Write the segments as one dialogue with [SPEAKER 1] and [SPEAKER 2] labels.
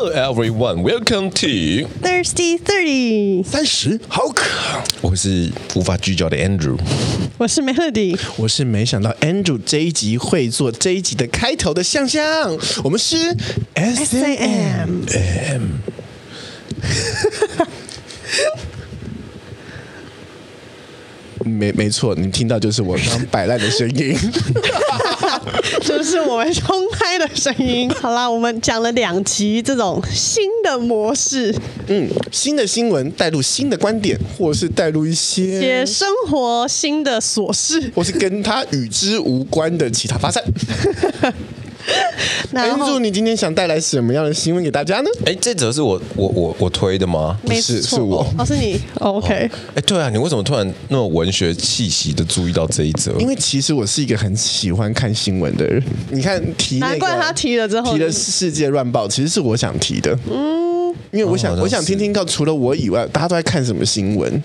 [SPEAKER 1] Hello everyone, welcome to
[SPEAKER 2] Thirsty Thirty。
[SPEAKER 3] 三十好渴，
[SPEAKER 1] 我是无法聚焦的 Andrew，
[SPEAKER 2] 我是 Melody，
[SPEAKER 3] 我是没想到 Andrew 这一集会做这一集的开头的香香，我们是 S A M M。没没错，你听到就是我刚摆烂的声音，
[SPEAKER 2] 就是我们冲开的声音。好啦，我们讲了两集这种新的模式，
[SPEAKER 3] 嗯，新的新闻带入新的观点，或是带入一些
[SPEAKER 2] 些生活新的琐事，
[SPEAKER 3] 或是跟他与之无关的其他发散。
[SPEAKER 2] 那
[SPEAKER 3] Andrew，你今天想带来什么样的新闻给大家呢？
[SPEAKER 1] 哎，这则是我我我我推的吗？
[SPEAKER 2] 没
[SPEAKER 3] 是是我
[SPEAKER 2] 哦，是你。OK。
[SPEAKER 1] 哎，对啊，你为什么突然那么文学气息的注意到这一则？
[SPEAKER 3] 因为其实我是一个很喜欢看新闻的人。你看提、那个，
[SPEAKER 2] 难怪他提了之后
[SPEAKER 3] 提了世界乱报，其实是我想提的。嗯，因为我想、哦、我想听听到除了我以外，大家都在看什么新闻。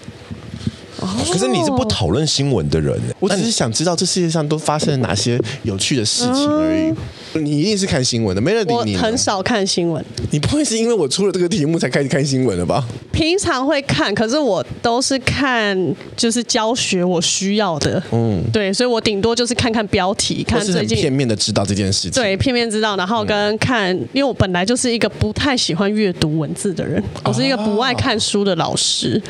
[SPEAKER 1] 可是你是不讨论新闻的人，
[SPEAKER 3] 我只是想知道这世界上都发生了哪些有趣的事情而已。你一定是看新闻的，Melody，你
[SPEAKER 2] 很少看新闻。
[SPEAKER 3] 你不会是因为我出了这个题目才开始看新闻了吧？
[SPEAKER 2] 平常会看，可是我都是看就是教学我需要的。嗯，对，所以我顶多就是看看标题，看最近
[SPEAKER 3] 片面的知道这件事情。
[SPEAKER 2] 对，片面知道，然后跟看，因为我本来就是一个不太喜欢阅读文字的人，我是一个不爱看书的老师。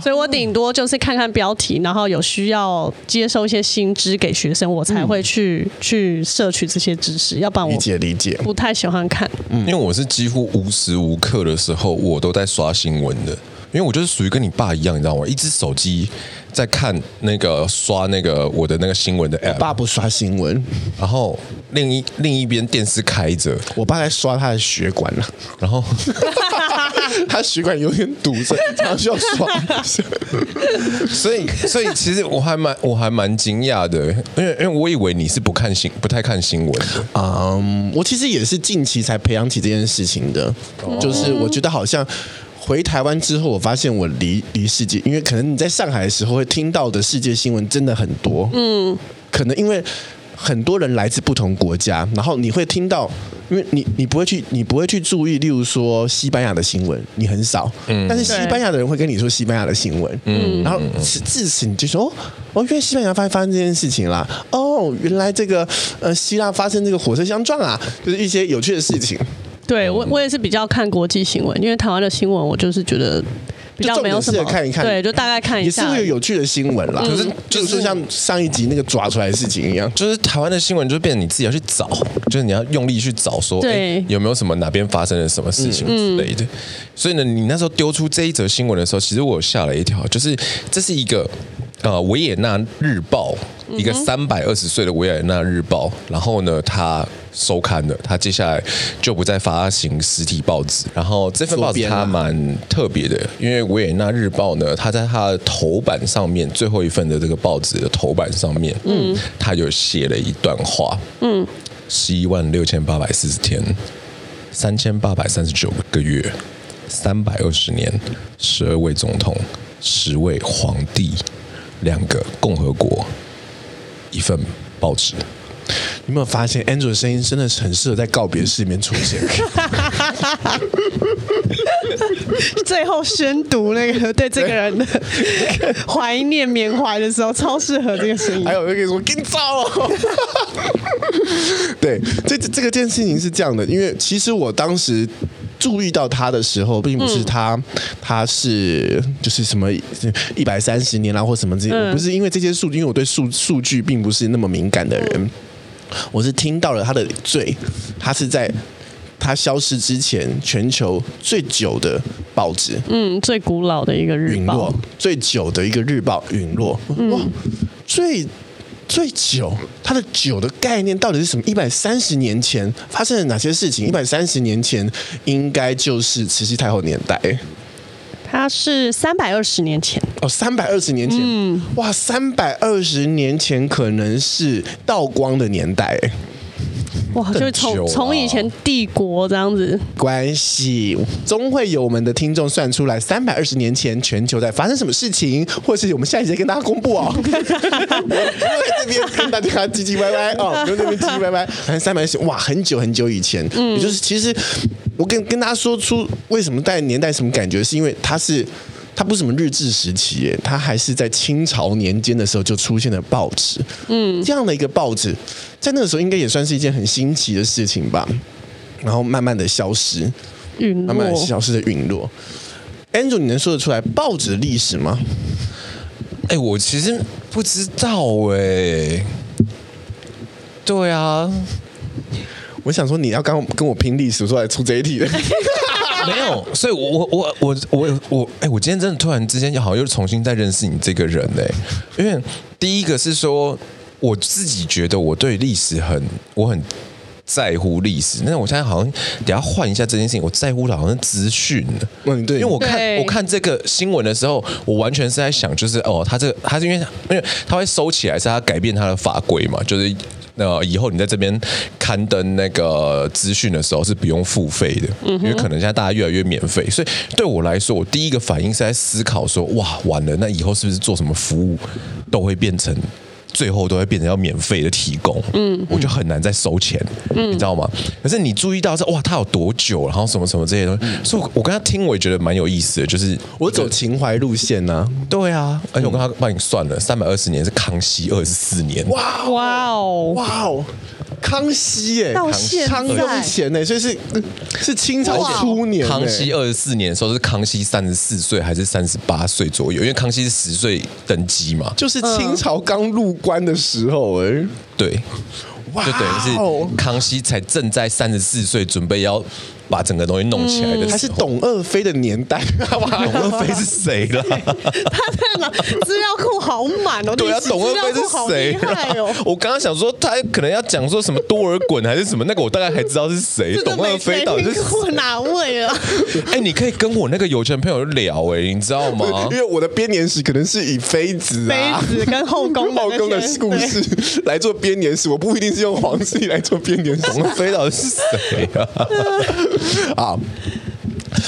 [SPEAKER 2] 所以我顶多就是看看标题，然后有需要接收一些新知给学生，我才会去、嗯、去摄取这些知识。要不然我理解理解，不太喜欢看。
[SPEAKER 1] 嗯，因为我是几乎无时无刻的时候，我都在刷新闻的。因为我就是属于跟你爸一样，你知道吗？一只手机在看那个刷那个我的那个新闻的 app。
[SPEAKER 3] 我爸不刷新闻，
[SPEAKER 1] 然后另一另一边电视开着，
[SPEAKER 3] 我爸在刷他的血管了，
[SPEAKER 1] 然后。
[SPEAKER 3] 他血管有点堵着，他需要刷。
[SPEAKER 1] 所以，所以其实我还蛮我还蛮惊讶的，因为因为我以为你是不看新不太看新闻的。
[SPEAKER 3] 嗯，um, 我其实也是近期才培养起这件事情的。Oh. 就是我觉得好像回台湾之后，我发现我离离世界，因为可能你在上海的时候会听到的世界新闻真的很多。嗯，可能因为。很多人来自不同国家，然后你会听到，因为你你不会去，你不会去注意，例如说西班牙的新闻，你很少，嗯，但是西班牙的人会跟你说西班牙的新闻，嗯，然后自此你就说，哦，原来西班牙发发生这件事情啦，哦，原来这个呃希腊发生这个火车相撞啊，就是一些有趣的事情。
[SPEAKER 2] 对我我也是比较看国际新闻，因为台湾的新闻我就是觉得。比较没有什么
[SPEAKER 3] 看一看，
[SPEAKER 2] 对，就大概看一下，
[SPEAKER 3] 也是会有有趣的新闻啦。可是就是像上一集那个抓出来的事情一样，
[SPEAKER 1] 就是台湾的新闻就变成你自己要去找，就是你要用力去找，说对有没有什么哪边发生了什么事情之类的。所以呢，你那时候丢出这一则新闻的时候，其实我吓了一跳，就是这是一个。呃，维也纳日报，一个三百二十岁的维也纳日报，然后呢，他收刊了，他接下来就不再发行实体报纸。然后这份报纸它蛮特别的，因为维也纳日报呢，它在它的头版上面，最后一份的这个报纸的头版上面，嗯，他有写了一段话，嗯，十一万六千八百四十天，三千八百三十九个月，三百二十年，十二位总统，十位皇帝。两个共和国，一份报纸。
[SPEAKER 3] 你有没有发现，Andrew 的声音真的是很适合在告别式里面出现？
[SPEAKER 2] 最后宣读那个对这个人的 怀念缅怀的时候，超适合这个声音。
[SPEAKER 3] 还有那个什么更糟哦。对，这这个件事情是这样的，因为其实我当时。注意到他的时候，并不是他，嗯、他是就是什么一百三十年啦，或什么这些，不是因为这些数据，因为我对数数据并不是那么敏感的人，嗯、我是听到了他的罪，他是在他消失之前，全球最久的报纸，
[SPEAKER 2] 嗯，最古老的一个日报，
[SPEAKER 3] 最久的一个日报陨落，哇，最。最久，它的久的概念到底是什么？一百三十年前发生了哪些事情？一百三十年前应该就是慈禧太后年代。
[SPEAKER 2] 它是三百二十年前。
[SPEAKER 3] 哦，三百二十年前，嗯，哇，三百二十年前可能是道光的年代。
[SPEAKER 2] 哇，就是从从以前帝国这样子。
[SPEAKER 3] 关系，总会有我们的听众算出来，三百二十年前全球在发生什么事情，或是我们下一节跟大家公布哦。在这边跟大家唧唧歪歪哦，跟这边唧唧歪歪，反正三百二十，哇，很久很久以前，嗯，也就是其实我跟跟大家说出为什么在年代什么感觉，是因为它是它不是什么日治时期耶，它还是在清朝年间的时候就出现了报纸。嗯，这样的一个报纸，在那个时候应该也算是一件很新奇的事情吧。然后慢慢的消失，慢慢的消失的陨落。Andrew，你能说得出来报纸的历史吗？
[SPEAKER 1] 哎，我其实不知道哎。对啊，
[SPEAKER 3] 我想说你要刚跟我拼历史，说来出这一题的。
[SPEAKER 1] 没有，所以我我我我我我哎，我今天真的突然之间好像又重新再认识你这个人哎，因为第一个是说我自己觉得我对历史很我很。在乎历史，那我现在好像等下换一下这件事情，我在乎的好像资讯。
[SPEAKER 3] 嗯，对，
[SPEAKER 1] 因为我看我看这个新闻的时候，我完全是在想，就是哦，他这个他是因为因为他会收起来，是他改变他的法规嘛，就是那以后你在这边刊登那个资讯的时候是不用付费的，因为可能现在大家越来越免费，所以对我来说，我第一个反应是在思考说，哇，完了，那以后是不是做什么服务都会变成。最后都会变成要免费的提供，嗯，我就很难再收钱，嗯，你知道吗？可是你注意到是哇，他有多久，然后什么什么这些东西，嗯、所以我跟他听，我也觉得蛮有意思的，就是
[SPEAKER 3] 我走情怀路线呢、啊，
[SPEAKER 1] 对啊，而且我跟他帮你算了，三百二十年是康熙二十四年，
[SPEAKER 3] 哇哇哦。哇哦。康熙耶，
[SPEAKER 2] 到现，
[SPEAKER 3] 康雍乾呢，所以是是清朝初年。
[SPEAKER 1] 康熙二十四年的时候是康熙三十四岁还是三十八岁左右？因为康熙是十岁登基嘛，
[SPEAKER 3] 就是清朝刚入关的时候哎，
[SPEAKER 1] 对，就等于是康熙才正在三十四岁，准备要。把整个东西弄起来的时候，
[SPEAKER 3] 还是董鄂妃的年代？
[SPEAKER 1] 董鄂妃是谁了？他
[SPEAKER 2] 在哪？资料库好满哦！
[SPEAKER 1] 对啊，董鄂妃是谁？我刚刚想说，他可能要讲说什么多尔衮还是什么，那个我大概还知道是谁。董鄂妃到底是
[SPEAKER 2] 哪位啊？
[SPEAKER 1] 哎，你可以跟我那个有钱朋友聊哎，你知道吗？
[SPEAKER 3] 因为我的编年史可能是以妃子、
[SPEAKER 2] 妃子跟后宫
[SPEAKER 3] 后宫的故事来做编年史，我不一定是用皇室来做编年史。
[SPEAKER 1] 董二妃到底是谁啊？
[SPEAKER 3] 啊，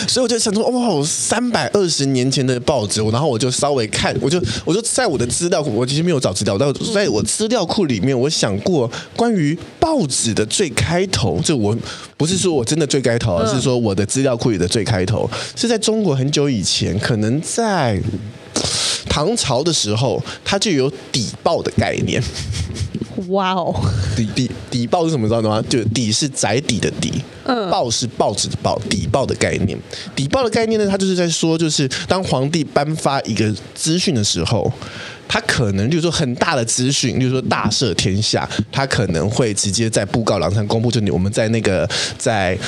[SPEAKER 3] 所以我就想说，哇，三百二十年前的报纸，然后我就稍微看，我就我就在我的资料库，我其实没有找资料，但在我资料库里面，我想过关于报纸的最开头，就我不是说我真的最开头，而是说我的资料库里的最开头是在中国很久以前，可能在唐朝的时候，它就有底报的概念。
[SPEAKER 2] 哇哦，
[SPEAKER 3] 底底底报是什么知道吗？就底是宅底的底，嗯，报是报纸的报，底报的概念。底报的概念呢，它就是在说，就是当皇帝颁发一个资讯的时候，他可能就是说很大的资讯，就是说大赦天下，他可能会直接在布告栏上公布。就你我们在那个在。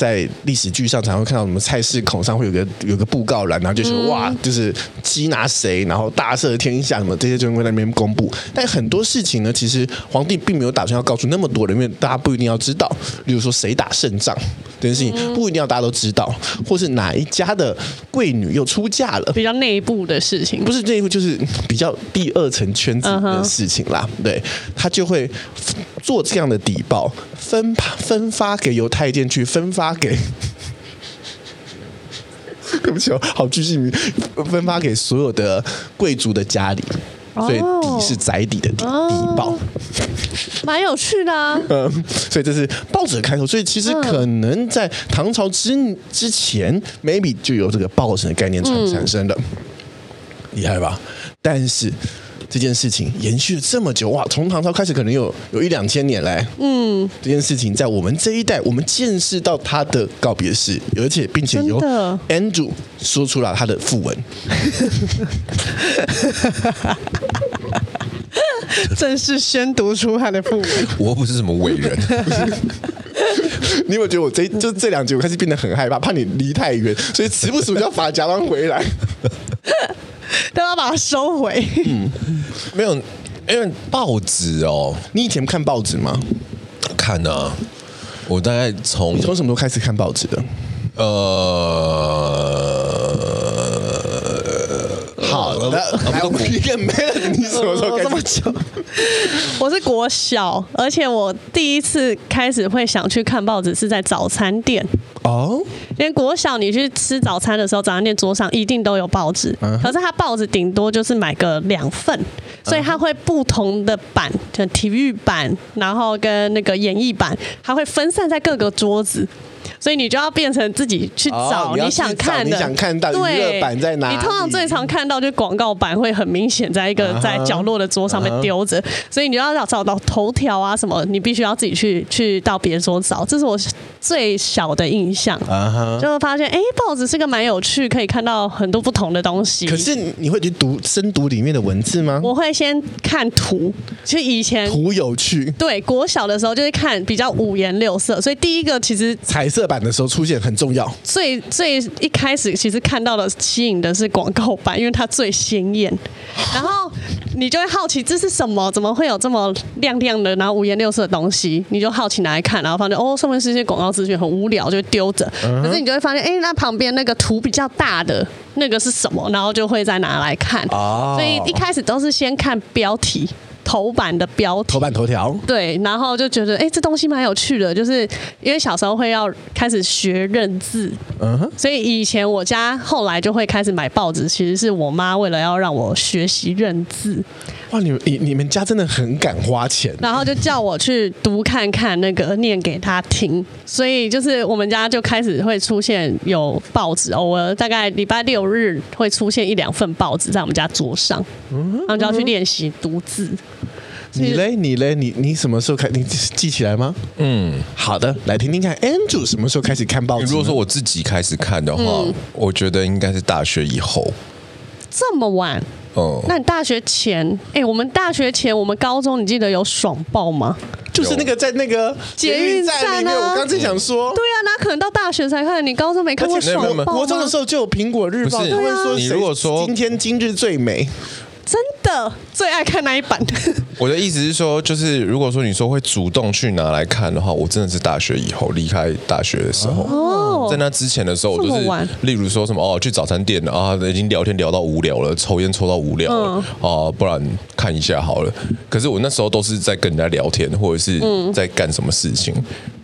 [SPEAKER 3] 在历史剧上常会看到什么菜市口上会有个有个布告栏，然后就说、是、哇，就是缉拿谁，然后大赦天下什么这些就会在那边公布。但很多事情呢，其实皇帝并没有打算要告诉那么多人，因为大家不一定要知道。例如说谁打胜仗这件事情，不一定要大家都知道，或是哪一家的贵女又出嫁了，
[SPEAKER 2] 比较内部的事情，
[SPEAKER 3] 不是内部就是比较第二层圈子的事情啦。Uh. 对，他就会做这样的底报，分分发给由太监去分发。给，对不起哦，好具体，分发给所有的贵族的家里，所以底是宅邸的底，底报，
[SPEAKER 2] 蛮有趣的啊。
[SPEAKER 3] 嗯，所以这是报纸的开头，所以其实可能在唐朝之之前，maybe 就有这个报纸的概念产产生的，厉害吧？但是。这件事情延续了这么久哇，从唐朝开始可能有有一两千年来，嗯，这件事情在我们这一代，我们见识到他的告别式，而且并且由 Andrew 说出了他的訃闻，
[SPEAKER 2] 正式宣读出他的父母。
[SPEAKER 1] 我不是什么伟人，
[SPEAKER 3] 你有没有觉得我这就这两集我开始变得很害怕，怕你离太远，所以时不时就要把假装回来。
[SPEAKER 2] 都要把它收回。嗯，
[SPEAKER 1] 没有，因为报纸哦，
[SPEAKER 3] 你以前看报纸吗？
[SPEAKER 1] 看啊，我大概从
[SPEAKER 3] 从什么时候开始看报纸的？呃。好的，来，我们一个没了。你什么时候这么久？
[SPEAKER 2] 我是国小，而且我第一次开始会想去看报纸是在早餐店哦。因为国小你去吃早餐的时候，早餐店桌上一定都有报纸，可是它报纸顶多就是买个两份，所以它会不同的版，就体育版，然后跟那个演艺版，它会分散在各个桌子。所以你就要变成自己去找你想看的，
[SPEAKER 3] 你想看到娱乐版在哪里？
[SPEAKER 2] 你通常最常看到就广告版会很明显在一个在角落的桌上面丢着，所以你就要找找到头条啊什么，你必须要自己去去到别桌找。这是我最小的印象，就会发现哎，报纸是个蛮有趣，可以看到很多不同的东西。
[SPEAKER 3] 可是你会去读深读里面的文字吗？
[SPEAKER 2] 我会先看图，其实以前
[SPEAKER 3] 图有趣。
[SPEAKER 2] 对，国小的时候就是看比较五颜六色，所以第一个其实
[SPEAKER 3] 彩色版的时候出现很重要。
[SPEAKER 2] 最最一开始其实看到的吸引的是广告版，因为它最鲜艳，然后你就会好奇这是什么？怎么会有这么亮亮的，然后五颜六色的东西？你就好奇拿来看，然后发现哦，上面是一些广告资讯，很无聊，就丢着。可是你就会发现，哎，那旁边那个图比较大的那个是什么？然后就会再拿来看。所以一开始都是先看标题。头版的标题，
[SPEAKER 3] 头版头条，
[SPEAKER 2] 对，然后就觉得哎，这东西蛮有趣的，就是因为小时候会要开始学认字，嗯哼，所以以前我家后来就会开始买报纸，其实是我妈为了要让我学习认字。
[SPEAKER 3] 哇，你们你你们家真的很敢花钱，
[SPEAKER 2] 然后就叫我去读看看那个念给他听，所以就是我们家就开始会出现有报纸，偶尔大概礼拜六日会出现一两份报纸在我们家桌上，嗯，然后就要去练习读字。
[SPEAKER 3] 你嘞，你嘞，你你什么时候开？你记起来吗？嗯，好的，来听听看，Andrew 什么时候开始看报纸？
[SPEAKER 1] 如果说我自己开始看的话，嗯，我觉得应该是大学以后。
[SPEAKER 2] 这么晚？哦，那你大学前？哎、欸，我们大学前，我们高中，你记得有爽爆吗？
[SPEAKER 3] 就是那个在那个
[SPEAKER 2] 捷运站啊。
[SPEAKER 3] 我刚才想说，
[SPEAKER 2] 对啊，那可能到大学才看。你高中没看过爽爆吗？
[SPEAKER 3] 国中的时候就有苹果日报，
[SPEAKER 1] 不是
[SPEAKER 3] 会说
[SPEAKER 1] 你如果说
[SPEAKER 3] 今天今日最美。
[SPEAKER 2] 真的最爱看那一版。
[SPEAKER 1] 我的意思是说，就是如果说你说会主动去拿来看的话，我真的是大学以后离开大学的时候。哦，在那之前的时候，我就是例如说什么哦，去早餐店啊，已经聊天聊到无聊了，抽烟抽到无聊了，哦、啊，不然看一下好了。可是我那时候都是在跟人家聊天，或者是在干什么事情。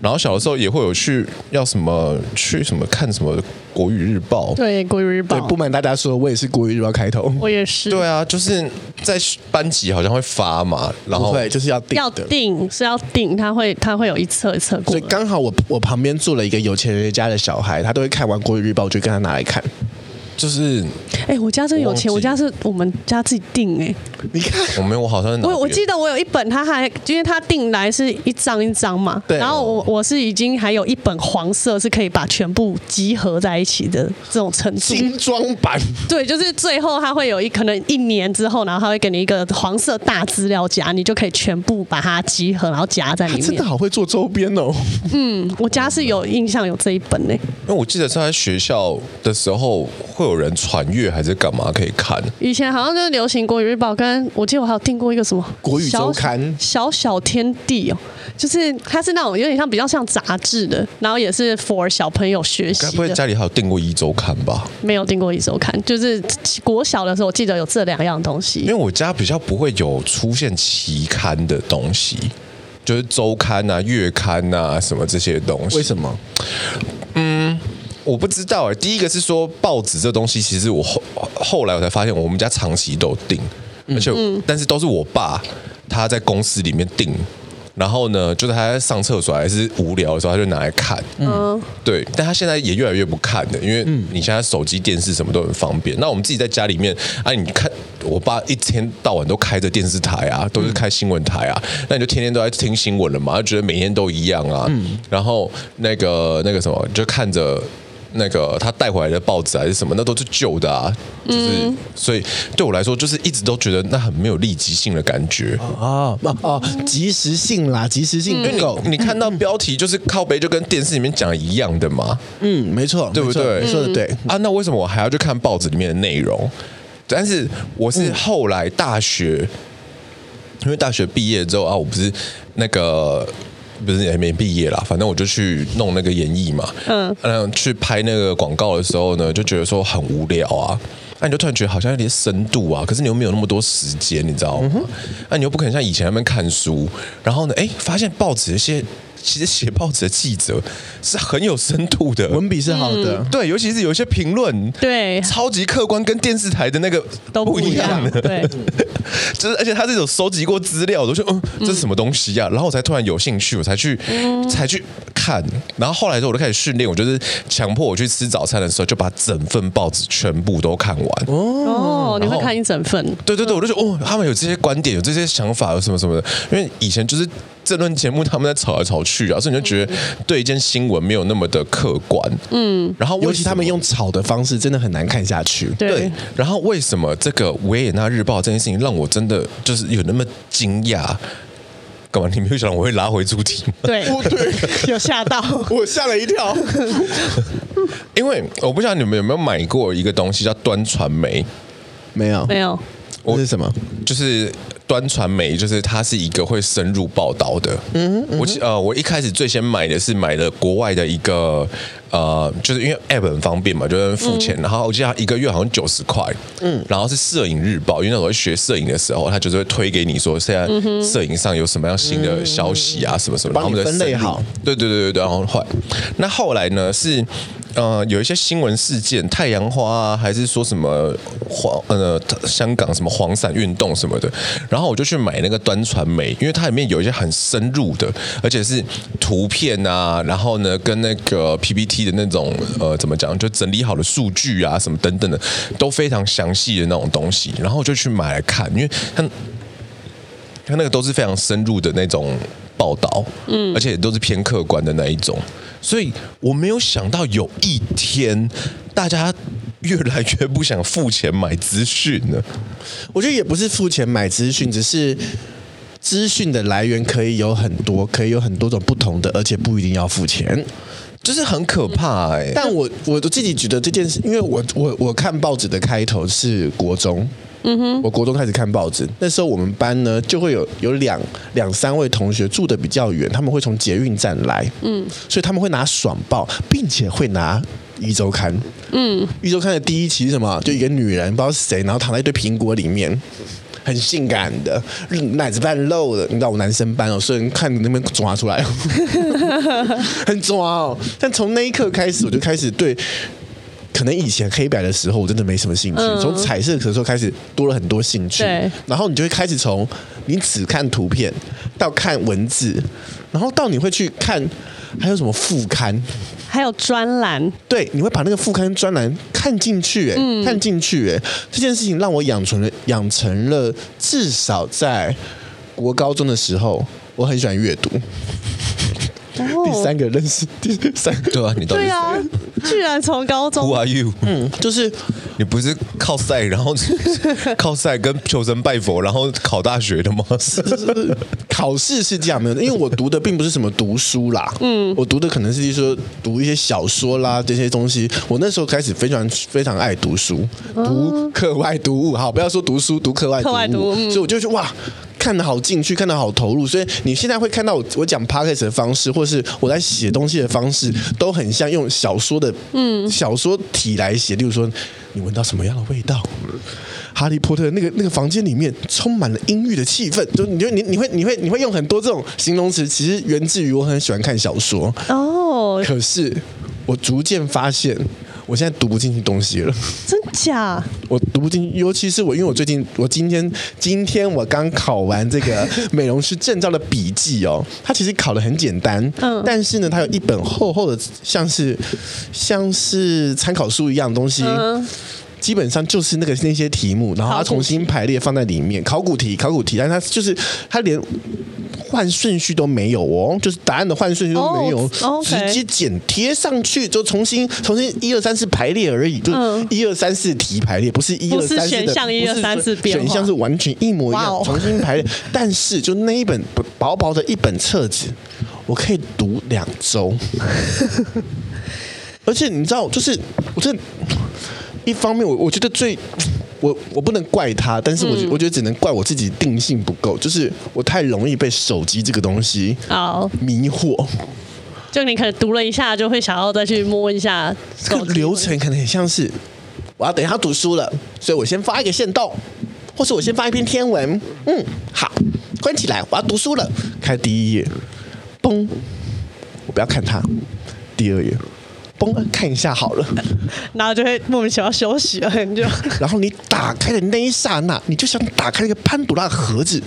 [SPEAKER 1] 然后小的时候也会有去要什么去什么看什么国语日报。
[SPEAKER 2] 对，国语日报。
[SPEAKER 3] 对，不瞒大家说，我也是国语日报开头。
[SPEAKER 2] 我也是。
[SPEAKER 1] 对啊，就是。在班级好像会发嘛，然后
[SPEAKER 3] 对，就是要订
[SPEAKER 2] 要订是要订，他会他会有一册一册过。
[SPEAKER 3] 所以刚好我我旁边住了一个有钱人家的小孩，他都会看完国语日报，我就跟他拿来看。
[SPEAKER 1] 就是，
[SPEAKER 2] 哎、欸，我家真有钱，我，我家是我们家自己订哎、欸。
[SPEAKER 3] 你看，
[SPEAKER 1] 我没有，我好像
[SPEAKER 2] 我我记得我有一本，他还因为他订来是一张一张嘛，对。然后我我是已经还有一本黄色是可以把全部集合在一起的这种程度。
[SPEAKER 3] 精装版。
[SPEAKER 2] 对，就是最后他会有一可能一年之后，然后他会给你一个黄色大资料夹，你就可以全部把它集合，然后夹在里面。
[SPEAKER 3] 真的好会做周边哦。
[SPEAKER 2] 嗯，我家是有印象有这一本呢、欸。
[SPEAKER 1] 因为我记得是在学校的时候会。有人传阅还是干嘛可以看？
[SPEAKER 2] 以前好像就是流行国语日报，跟我记得我还有订过一个什么
[SPEAKER 3] 国语周刊
[SPEAKER 2] 小小天地哦，就是它是那种有点像比较像杂志的，然后也是 for 小朋友学习。该
[SPEAKER 1] 不会家里还有订过一周刊吧？
[SPEAKER 2] 没有订过一周刊，就是国小的时候我记得有这两样东西。因
[SPEAKER 1] 为我家比较不会有出现期刊的东西，就是周刊啊、月刊啊什么这些东西。
[SPEAKER 3] 为什么？
[SPEAKER 1] 嗯。我不知道哎、欸，第一个是说报纸这东西，其实我后后来我才发现，我们家长期都订，而且、嗯、但是都是我爸他在公司里面订，然后呢，就是他在上厕所还是无聊的时候，他就拿来看，嗯，对，但他现在也越来越不看了，因为你现在手机、电视什么都很方便。那我们自己在家里面，啊，你看我爸一天到晚都开着电视台啊，都是开新闻台啊，那你就天天都在听新闻了嘛，就觉得每天都一样啊，嗯。然后那个那个什么，就看着。那个他带回来的报纸还是什么，那都是旧的啊，就是、嗯、所以对我来说，就是一直都觉得那很没有立即性的感觉
[SPEAKER 3] 啊啊啊！即时性啦，及时性不够。
[SPEAKER 1] 你，你看到标题就是靠背，就跟电视里面讲的一样的嘛。
[SPEAKER 3] 嗯，没错，
[SPEAKER 1] 对不对？
[SPEAKER 3] 你说的对
[SPEAKER 1] 啊。那为什么我还要去看报纸里面的内容？但是我是后来大学，因为大学毕业之后啊，我不是那个。不是也没毕业啦，反正我就去弄那个演艺嘛，嗯，嗯，去拍那个广告的时候呢，就觉得说很无聊啊，那你就突然觉得好像有点深度啊，可是你又没有那么多时间，你知道吗？那、嗯啊、你又不可能像以前那边看书，然后呢，哎，发现报纸一些。其实写报纸的记者是很有深度的，
[SPEAKER 3] 文笔是好的，
[SPEAKER 2] 嗯、
[SPEAKER 1] 对，尤其是有一些评论，
[SPEAKER 2] 对，
[SPEAKER 1] 超级客观，跟电视台的那个
[SPEAKER 2] 都不一样的，对，
[SPEAKER 1] 就是而且他这种收集过资料，我就说嗯，这是什么东西呀、啊？然后我才突然有兴趣，我才去，嗯、才去。看，然后后来之后我就开始训练，我就是强迫我去吃早餐的时候，就把整份报纸全部都看完。
[SPEAKER 2] 哦，你会看一整份？
[SPEAKER 1] 对对对，我就觉得哦，他们有这些观点，有这些想法，有什么什么的。因为以前就是政论节目，他们在吵来吵去啊，所以你就觉得对一件新闻没有那么的客观。嗯，然后尤其他们用吵的方式，真的很难看下去。对，然后为什么这个维也纳日报这件事情让我真的就是有那么惊讶？干嘛？你没有想到我会拉回主题吗？
[SPEAKER 2] 对，
[SPEAKER 3] 对，
[SPEAKER 2] 有吓到
[SPEAKER 3] 我，吓了一跳。
[SPEAKER 1] 因为我不知道你们有没有买过一个东西叫端传媒？
[SPEAKER 3] 没有，
[SPEAKER 2] 没有。
[SPEAKER 3] 我是什么？
[SPEAKER 1] 就是端传媒，就是它是一个会深入报道的。嗯，嗯我呃，我一开始最先买的是买了国外的一个呃，就是因为 App 很方便嘛，就是付钱，嗯、然后我记得一个月好像九十块。嗯，然后是摄影日报，因为那时候学摄影的时候，他就是会推给你说现在摄影上有什么样新的消息啊，什么什么，然后我们
[SPEAKER 3] 分类好。
[SPEAKER 1] 对对对对对，然后换那后来呢是。呃，有一些新闻事件，太阳花啊，还是说什么黄呃香港什么黄伞运动什么的，然后我就去买那个端传媒，因为它里面有一些很深入的，而且是图片啊，然后呢跟那个 PPT 的那种呃怎么讲，就整理好的数据啊什么等等的，都非常详细的那种东西，然后就去买来看，因为它它那个都是非常深入的那种报道，嗯，而且都是偏客观的那一种。所以我没有想到有一天，大家越来越不想付钱买资讯了。
[SPEAKER 3] 我觉得也不是付钱买资讯，只是资讯的来源可以有很多，可以有很多种不同的，而且不一定要付钱，
[SPEAKER 1] 就是很可怕哎、欸。
[SPEAKER 3] 但我我自己觉得这件事，因为我我我看报纸的开头是国中。嗯哼，我国中开始看报纸，那时候我们班呢就会有有两两三位同学住的比较远，他们会从捷运站来，嗯，所以他们会拿爽报，并且会拿一周刊，嗯，一周刊的第一期是什么？就一个女人不知道是谁，然后躺在一堆苹果里面，很性感的，奶子半露的，你知道我男生班哦，所以看那边抓出来，很抓哦。但从那一刻开始，我就开始对。可能以前黑白的时候，我真的没什么兴趣。从彩色的时候开始，多了很多兴趣。然后你就会开始从你只看图片到看文字，然后到你会去看还有什么副刊，
[SPEAKER 2] 还有专栏。
[SPEAKER 3] 对，你会把那个副刊专栏看进去，哎，看进去，哎，这件事情让我养成了养成了，至少在国高中的时候，我很喜欢阅读。第三个认识第三个
[SPEAKER 1] 对啊，你到底是谁？对啊，
[SPEAKER 2] 居然从高中。
[SPEAKER 1] Who are you？
[SPEAKER 3] 嗯，就是
[SPEAKER 1] 你不是靠赛，然后 靠赛跟求神拜佛，然后考大学的吗？是，是
[SPEAKER 3] 考试是这样没有？因为我读的并不是什么读书啦，嗯，我读的可能是说读一些小说啦这些东西。我那时候开始非常非常爱读书，读课外读物。好，不要说读书，读课外读物。课外读物，所以我就说哇。看得好进去，看得好投入，所以你现在会看到我我讲 podcast 的方式，或是我在写东西的方式，都很像用小说的嗯小说体来写。例如说，你闻到什么样的味道？哈利波特那个那个房间里面充满了阴郁的气氛，就你就你你会你会你会用很多这种形容词，其实源自于我很喜欢看小说哦。可是我逐渐发现。我现在读不进去东西了，
[SPEAKER 2] 真假？
[SPEAKER 3] 我读不进去，尤其是我，因为我最近，我今天今天我刚考完这个美容师证照的笔记哦，它其实考的很简单，嗯，但是呢，它有一本厚厚的，像是像是参考书一样的东西，嗯，基本上就是那个那些题目，然后它重新排列放在里面，考古题，考古题，但它就是它连。换顺序都没有哦，就是答案的换顺序都没有，oh. 直接剪贴上去就重新重新一二三四排列而已，就一二三四题排列，不是一二三四的，
[SPEAKER 2] 选项一二三四选
[SPEAKER 3] 项是完全一模一样，wow. 重新排列。但是就那一本薄薄的一本册子，我可以读两周，而且你知道，就是我这一方面，我我觉得最。我我不能怪他，但是我觉我觉得只能怪我自己定性不够，就是我太容易被手机这个东西迷惑。
[SPEAKER 2] 就你可能读了一下，就会想要再去摸一下。
[SPEAKER 3] 这个流程可能很像是我要等一下读书了，所以我先发一个线动，或是我先发一篇天文。嗯，好，关起来，我要读书了。开第一页，嘣，我不要看它。第二页。嘣，看一下好了，
[SPEAKER 2] 然后就会莫名其妙休息了，很久。
[SPEAKER 3] 然后你打开的那一刹那，你就想打开一个潘朵拉的盒子，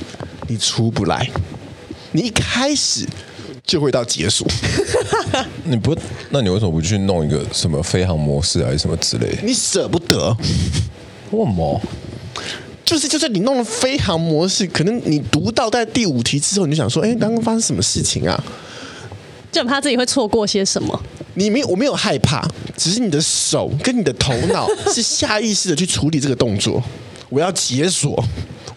[SPEAKER 3] 你出不来。你一开始就会到解锁。
[SPEAKER 1] 你不，那你为什么不去弄一个什么飞航模式还是什么之类的？
[SPEAKER 3] 你舍不得？
[SPEAKER 1] 为什么？
[SPEAKER 3] 就是，就是你弄了飞航模式，可能你读到在第五题之后，你就想说：“哎，刚刚发生什么事情啊？”
[SPEAKER 2] 就很怕自己会错过些什么。
[SPEAKER 3] 你没有，我没有害怕，只是你的手跟你的头脑 是下意识的去处理这个动作。我要解锁。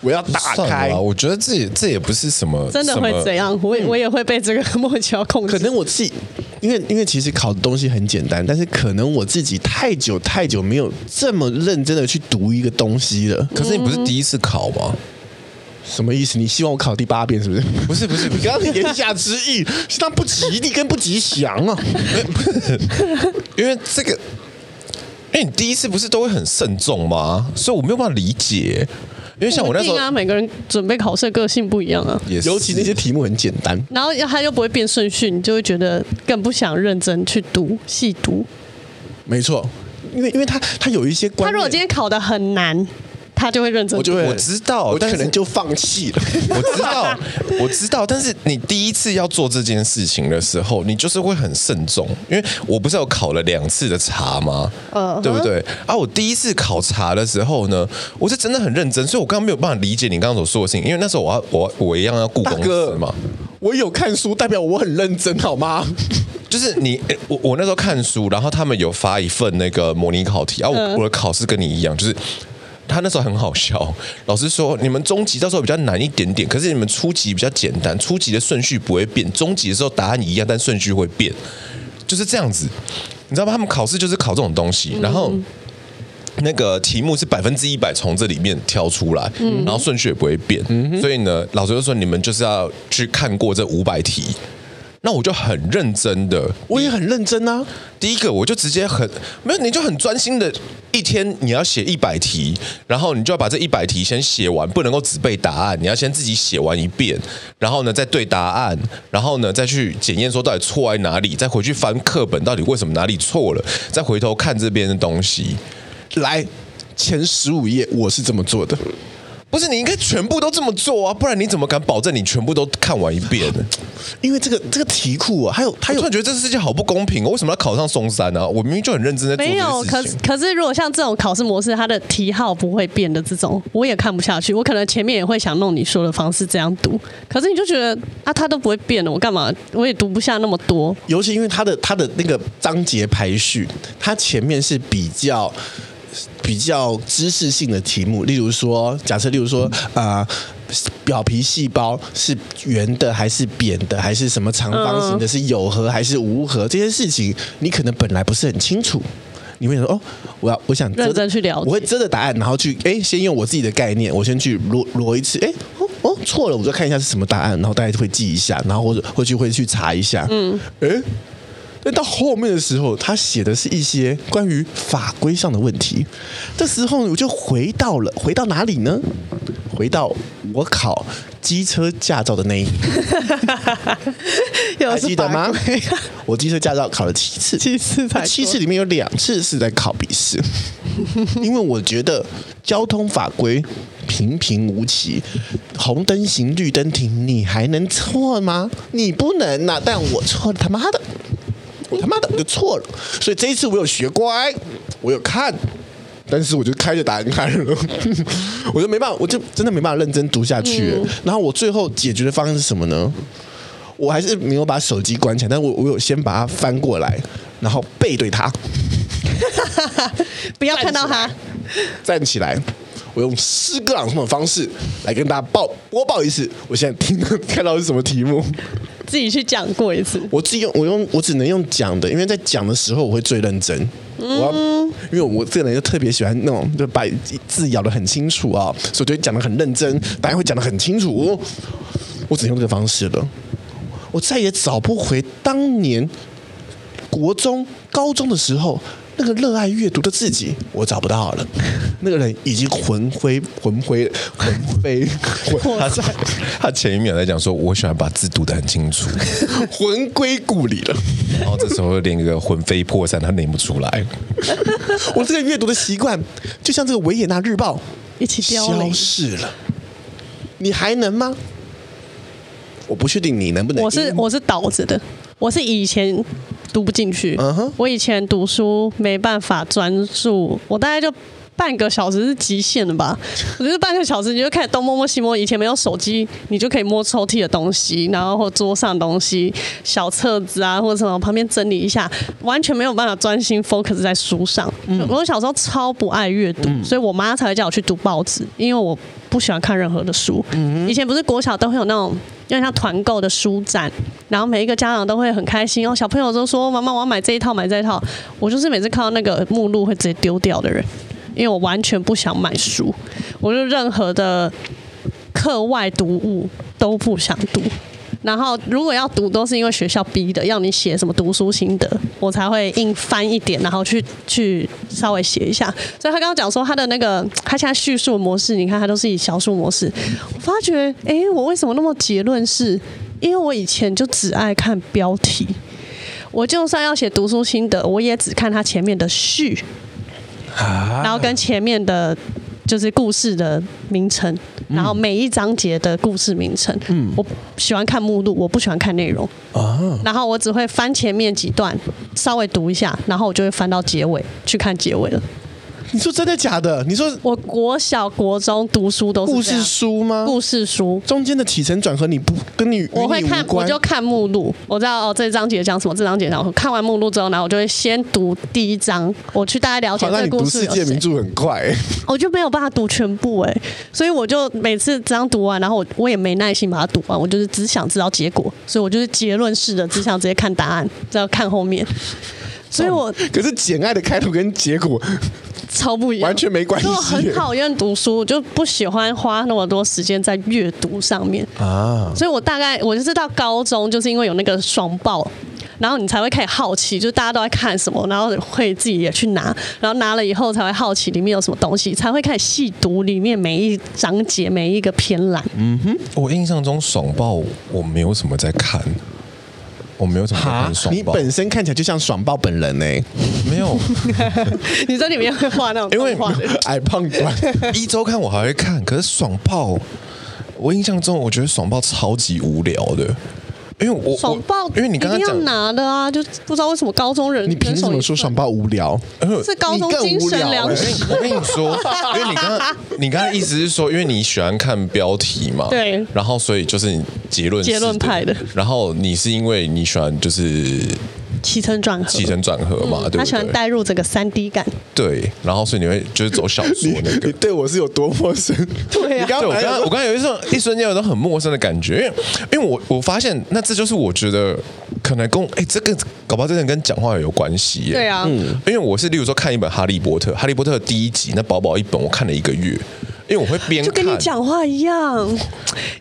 [SPEAKER 3] 我要打开，
[SPEAKER 1] 我觉得这也这也不是什么
[SPEAKER 2] 真的会怎样，我也我也会被这个 莫名其妙控制。
[SPEAKER 3] 可能我自己，因为因为其实考的东西很简单，但是可能我自己太久太久没有这么认真的去读一个东西了。
[SPEAKER 1] 可是你不是第一次考吗？
[SPEAKER 3] 什么意思？你希望我考第八遍是不是？
[SPEAKER 1] 不是不是，
[SPEAKER 3] 你刚刚言下之意是他不吉利跟不吉祥啊？
[SPEAKER 1] 因为这个，因为你第一次不是都会很慎重吗？所以我没有办法理解。因为像我那时候，
[SPEAKER 2] 啊，每个人准备考试的个性不一样啊。
[SPEAKER 1] 也，
[SPEAKER 3] 尤其那些题目很简单，
[SPEAKER 2] 然后他又不会变顺序，你就会觉得更不想认真去读细读。
[SPEAKER 3] 没错，因为因为他他有一些关，
[SPEAKER 2] 他如果今天考的很难。他就会认真，
[SPEAKER 3] 我就会
[SPEAKER 1] 我知道，
[SPEAKER 3] 我可能就放弃了。
[SPEAKER 1] 我知道，我知道，但是你第一次要做这件事情的时候，你就是会很慎重，因为我不是有考了两次的茶吗？嗯，对不对？啊，我第一次考茶的时候呢，我是真的很认真，所以我刚刚没有办法理解你刚刚所说的事情，因为那时候我要我我一样要顾公司嘛，
[SPEAKER 3] 我有看书，代表我很认真，好吗？
[SPEAKER 1] 就是你，我我那时候看书，然后他们有发一份那个模拟考题啊，我我的考试跟你一样，就是。他那时候很好笑，老师说你们中级到时候比较难一点点，可是你们初级比较简单，初级的顺序不会变，中级的时候答案一样，但顺序会变，就是这样子，你知道吗？他们考试就是考这种东西，然后那个题目是百分之一百从这里面挑出来，然后顺序也不会变，所以呢，老师就说你们就是要去看过这五百题。那我就很认真的，
[SPEAKER 3] 我也很认真啊。
[SPEAKER 1] 第一个，我就直接很没有，你就很专心的，一天你要写一百题，然后你就要把这一百题先写完，不能够只背答案，你要先自己写完一遍，然后呢再对答案，然后呢再去检验说到底错在哪里，再回去翻课本，到底为什么哪里错了，再回头看这边的东西。来，前十五页我是这么做的。不是，你应该全部都这么做啊，不然你怎么敢保证你全部都看完一遍呢？
[SPEAKER 3] 因为这个这个题库啊，还有他有，
[SPEAKER 1] 突然觉得这个世界好不公平哦！为什么要考上松山呢？啊？我明明就很认真在做。没有，
[SPEAKER 2] 可是可是如果像这种考试模式，它的题号不会变的这种，我也看不下去。我可能前面也会想弄你说的方式这样读，可是你就觉得啊，它都不会变的，我干嘛？我也读不下那么多。
[SPEAKER 3] 尤其因为它的它的那个章节排序，它前面是比较。比较知识性的题目，例如说，假设，例如说，啊、呃，表皮细胞是圆的还是扁的，还是什么长方形的，是有核还是无核，这些事情你可能本来不是很清楚。你会说，哦，我要，我想
[SPEAKER 2] 认真去了解，
[SPEAKER 3] 我会遮着答案，然后去，哎，先用我自己的概念，我先去罗罗一次，哎，哦，哦，错了，我就看一下是什么答案，然后大家会记一下，然后或者会去会去查一下，嗯，哎。但到后面的时候，他写的是一些关于法规上的问题。这时候我就回到了，回到哪里呢？回到我考机车驾照的那一年，还记得吗？我机车驾照考了七次，
[SPEAKER 2] 七次才
[SPEAKER 3] 七次里面有两次是在考笔试，因为我觉得交通法规平平无奇，红灯行，绿灯停，你还能错吗？你不能呐、啊！但我错了，他妈的！我他妈的我就错了，所以这一次我有学乖，我有看，但是我就开着答案看了，我就没办法，我就真的没办法认真读下去。嗯、然后我最后解决的方案是什么呢？我还是没有把手机关起来，但我我有先把它翻过来，然后背对它，
[SPEAKER 2] 不要看到它，
[SPEAKER 3] 站起来，我用诗歌朗诵的方式来跟大家报播报一次，我现在听看到是什么题目。
[SPEAKER 2] 自己去讲过一次，
[SPEAKER 3] 我自己用我用我只能用讲的，因为在讲的时候我会最认真。嗯、我要，因为我这个人就特别喜欢那种就把字咬得很清楚啊，所以我就讲得很认真，答案会讲得很清楚。我只能用这个方式了，我再也找不回当年国中、高中的时候。那个热爱阅读的自己，我找不到了。那个人已经魂飞魂飞魂飞，他在
[SPEAKER 1] 他前一秒在讲说，我喜欢把字读得很清楚，
[SPEAKER 3] 魂归故里了。
[SPEAKER 1] 然后这时候连一个魂飞魄散，他念不出来。
[SPEAKER 3] 我这个阅读的习惯，就像这个维也纳日报
[SPEAKER 2] 一起
[SPEAKER 3] 消失了。你还能吗？我不确定你能不能。
[SPEAKER 2] 我是我是倒着的，我是以前读不进去。我以前读书没办法专注，我大概就。半个小时是极限的吧？我觉得半个小时你就开始东摸摸西摸，以前没有手机，你就可以摸抽屉的东西，然后或桌上东西、小册子啊，或者什么旁边整理一下，完全没有办法专心 focus 在书上。嗯、我小时候超不爱阅读，嗯、所以我妈才会叫我去读报纸，因为我不喜欢看任何的书。嗯、以前不是国小都会有那种因为他团购的书展，然后每一个家长都会很开心，然后小朋友都说：“妈妈，我要买这一套，买这一套。”我就是每次看到那个目录会直接丢掉的人。因为我完全不想买书，我就任何的课外读物都不想读。然后如果要读，都是因为学校逼的，要你写什么读书心得，我才会硬翻一点，然后去去稍微写一下。所以他刚刚讲说他的那个，他现在叙述模式，你看他都是以小说模式。我发觉，哎，我为什么那么结论是？因为我以前就只爱看标题，我就算要写读书心得，我也只看他前面的序。然后跟前面的，就是故事的名称，然后每一章节的故事名称。嗯，我喜欢看目录，我不喜欢看内容。啊，然后我只会翻前面几段，稍微读一下，然后我就会翻到结尾去看结尾了。
[SPEAKER 3] 你说真的假的？你说
[SPEAKER 2] 我国小国中读书都是
[SPEAKER 3] 故事书吗？
[SPEAKER 2] 故事书
[SPEAKER 3] 中间的起承转合你不跟你，
[SPEAKER 2] 我会看，我就看目录，我知道哦，这章节讲什么，这章节讲什么。看完目录之后，然后我就会先读第一章，我去大概了解这个故事。
[SPEAKER 3] 世界名著很快，欸，
[SPEAKER 2] 我就没有办法读全部哎，欸，所以我就每次这样读完，然后我我也没耐心把它读完，我就是只想知道结果，所以我就是结论式的，只想直接看答案，再要看后面。所以我
[SPEAKER 3] 可是《简爱》的开头跟结果。
[SPEAKER 2] 超不一样，
[SPEAKER 3] 完全没关系。
[SPEAKER 2] 我很讨厌读书，就不喜欢花那么多时间在阅读上面啊。所以我大概我就是到高中，就是因为有那个爽报，然后你才会开始好奇，就是大家都在看什么，然后会自己也去拿，然后拿了以后才会好奇里面有什么东西，才会开始细读里面每一章节每一个篇栏。嗯
[SPEAKER 1] 哼，我印象中爽报我没有什么在看。我没有什么很爽，
[SPEAKER 3] 你本身看起来就像爽爆本人呢、欸。
[SPEAKER 1] 没有，
[SPEAKER 2] 你在里面会画那种，
[SPEAKER 1] 因为矮胖怪。一周看我还会看，可是爽爆，我印象中我觉得爽爆超级无聊的。因为我
[SPEAKER 2] 爽爆，
[SPEAKER 1] 因为你刚刚讲
[SPEAKER 2] 拿的啊，就不知道为什么高中人，
[SPEAKER 3] 你凭什么说爽爆无聊？
[SPEAKER 2] 是高中精神粮食。
[SPEAKER 1] 我跟你说，因为你刚刚你刚刚意思是说，因为你喜欢看标题嘛，
[SPEAKER 2] 对，
[SPEAKER 1] 然后所以就是你结论
[SPEAKER 2] 结论派的，
[SPEAKER 1] 然后你是因为你喜欢就是。
[SPEAKER 2] 起承转合，
[SPEAKER 1] 起承转合嘛，嗯、对不对？
[SPEAKER 2] 他喜欢带入这个三 D 感。
[SPEAKER 1] 对，然后所以你会就是走小 说那个。
[SPEAKER 3] 你对我是有多陌生？
[SPEAKER 2] 对啊，
[SPEAKER 1] 你刚刚我刚刚我刚刚有一种一瞬间有种很陌生的感觉，因为因为我我发现那这就是我觉得可能跟哎这个搞不好真的跟讲话有关系耶。
[SPEAKER 2] 对啊，嗯，
[SPEAKER 1] 因为我是例如说看一本《哈利波特》，《哈利波特》第一集那薄薄一本，我看了一个月。因为我会边看，
[SPEAKER 2] 就跟你讲话一样，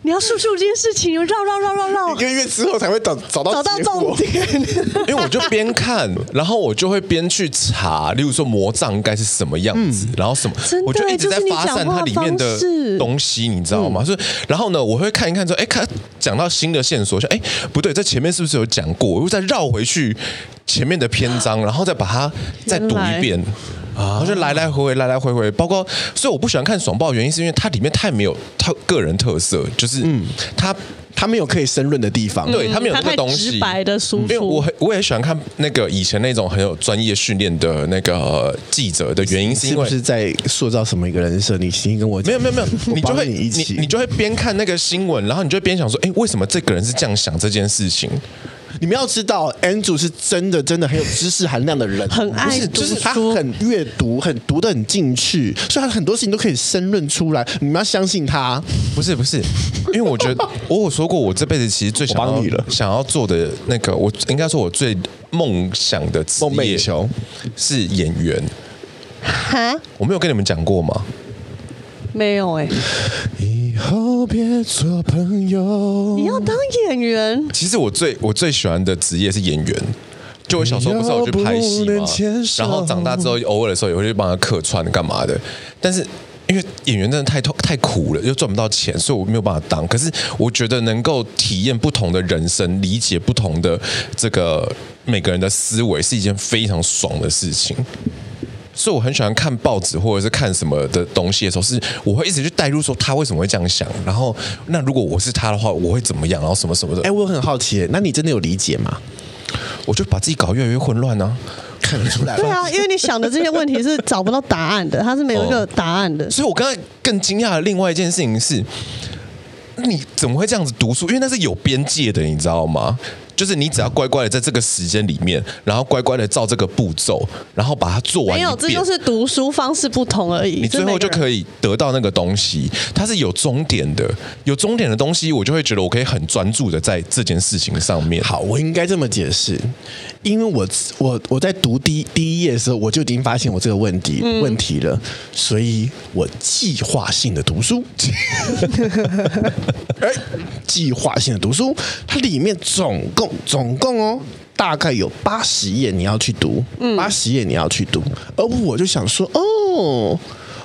[SPEAKER 2] 你要述说这件事情，绕绕绕绕绕，
[SPEAKER 3] 一个月之后才会找找到
[SPEAKER 2] 找到重点。
[SPEAKER 1] 因为我就边看，然后我就会边去查，例如说魔杖应该是什么样子，嗯、然后什么，我就一直在发散它里面的东西，你知道吗？所以、嗯，然后呢，我会看一看之后，哎，看讲到新的线索，像，哎，不对，在前面是不是有讲过？我又再绕回去前面的篇章，然后再把它再读一遍。啊，我就来来回回，来来回回，包括，所以我不喜欢看爽爆，原因是因为它里面太没有特个人特色，就是嗯，它
[SPEAKER 3] 他没有可以申论的地方，
[SPEAKER 1] 对，他没有那个东西，
[SPEAKER 2] 直白的输出。因
[SPEAKER 1] 为我很我也喜欢看那个以前那种很有专业训练的那个记者的原因，是因为
[SPEAKER 3] 是，是在塑造什么一个人设？你先跟我讲，
[SPEAKER 1] 没有没有没有，你就会
[SPEAKER 3] 你一起，
[SPEAKER 1] 你你就会边看那个新闻，然后你就会边想说，哎，为什么这个人是这样想这件事情？
[SPEAKER 3] 你们要知道，Andrew 是真的真的很有知识含量的人，
[SPEAKER 2] 很爱读书，
[SPEAKER 3] 就是他很阅读，很读得很进去，所以他很多事情都可以申论出来。你们要相信他，
[SPEAKER 1] 不是不是，因为我觉得 我有说过，我这辈子其实最想要想要做的那个，我应该说我最梦想的职业是演员。哈，我没有跟你们讲过吗？
[SPEAKER 2] 没有哎、欸。以后别做朋友。你要当演员？
[SPEAKER 1] 其实我最我最喜欢的职业是演员。就我小时候不是有去拍戏吗？然后长大之后偶尔的时候也会去帮他客串干嘛的。但是因为演员真的太痛太苦了，又赚不到钱，所以我没有办法当。可是我觉得能够体验不同的人生，理解不同的这个每个人的思维，是一件非常爽的事情。所以我很喜欢看报纸或者是看什么的东西的时候，是我会一直去带入说他为什么会这样想，然后那如果我是他的话，我会怎么样，然后什么什么的。
[SPEAKER 3] 哎，我很好奇，那你真的有理解吗？
[SPEAKER 1] 我就把自己搞越来越混乱呢、啊，
[SPEAKER 3] 看得出来。
[SPEAKER 2] 对啊，因为你想的这些问题是找不到答案的，他是没有一个答案的。
[SPEAKER 1] 哦、所以我刚才更惊讶的另外一件事情是，你怎么会这样子读书？因为那是有边界的，你知道吗？就是你只要乖乖的在这个时间里面，然后乖乖的照这个步骤，然后把它做完。没有，
[SPEAKER 2] 这就是读书方式不同而已。
[SPEAKER 1] 你最后就可以得到那个东西，它是有终点的。有终点的东西，我就会觉得我可以很专注的在这件事情上面。
[SPEAKER 3] 好，我应该这么解释，因为我我我在读第一第一页的时候，我就已经发现我这个问题、嗯、问题了，所以我计划性的读书。哎，计划性的读书，它里面总共。总共哦，大概有八十页你要去读，八十页你要去读，而我就想说，哦，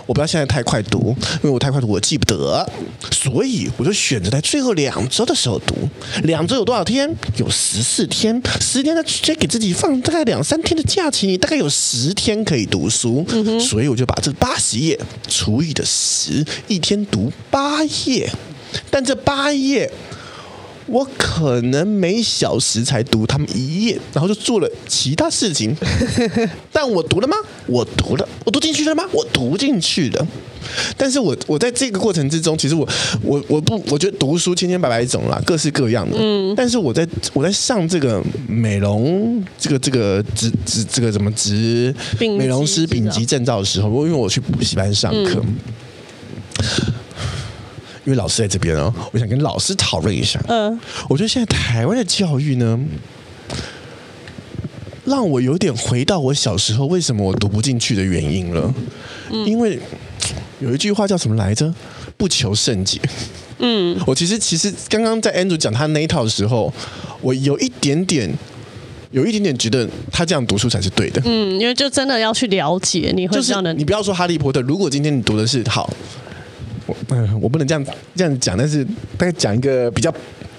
[SPEAKER 3] 我不要现在太快读，因为我太快读我记不得，所以我就选择在最后两周的时候读。两周有多少天？有十四天，十天再给自己放大概两三天的假期，你大概有十天可以读书。所以我就把这八十页除以的十，一天读八页，但这八页。我可能每小时才读他们一页，然后就做了其他事情。但我读了吗？我读了。我读进去了吗？我读进去了。但是我我在这个过程之中，其实我我我不，我觉得读书千千百百种啦，各式各样的。嗯。但是我在我在上这个美容这个这个职职这个怎么职美容师丙级证照的时候，我因为我去补习班上课。嗯因为老师在这边哦，我想跟老师讨论一下。嗯，我觉得现在台湾的教育呢，让我有点回到我小时候为什么我读不进去的原因了。嗯，因为有一句话叫什么来着？不求甚解。嗯，我其实其实刚刚在 Andrew 讲他那一套的时候，我有一点点，有一点点觉得他这样读书才是对的。嗯，
[SPEAKER 2] 因为就真的要去了解，你会这样的。
[SPEAKER 3] 你不要说哈利波特，如果今天你读的是好。嗯，我不能这样这样讲，但是大概讲一个比较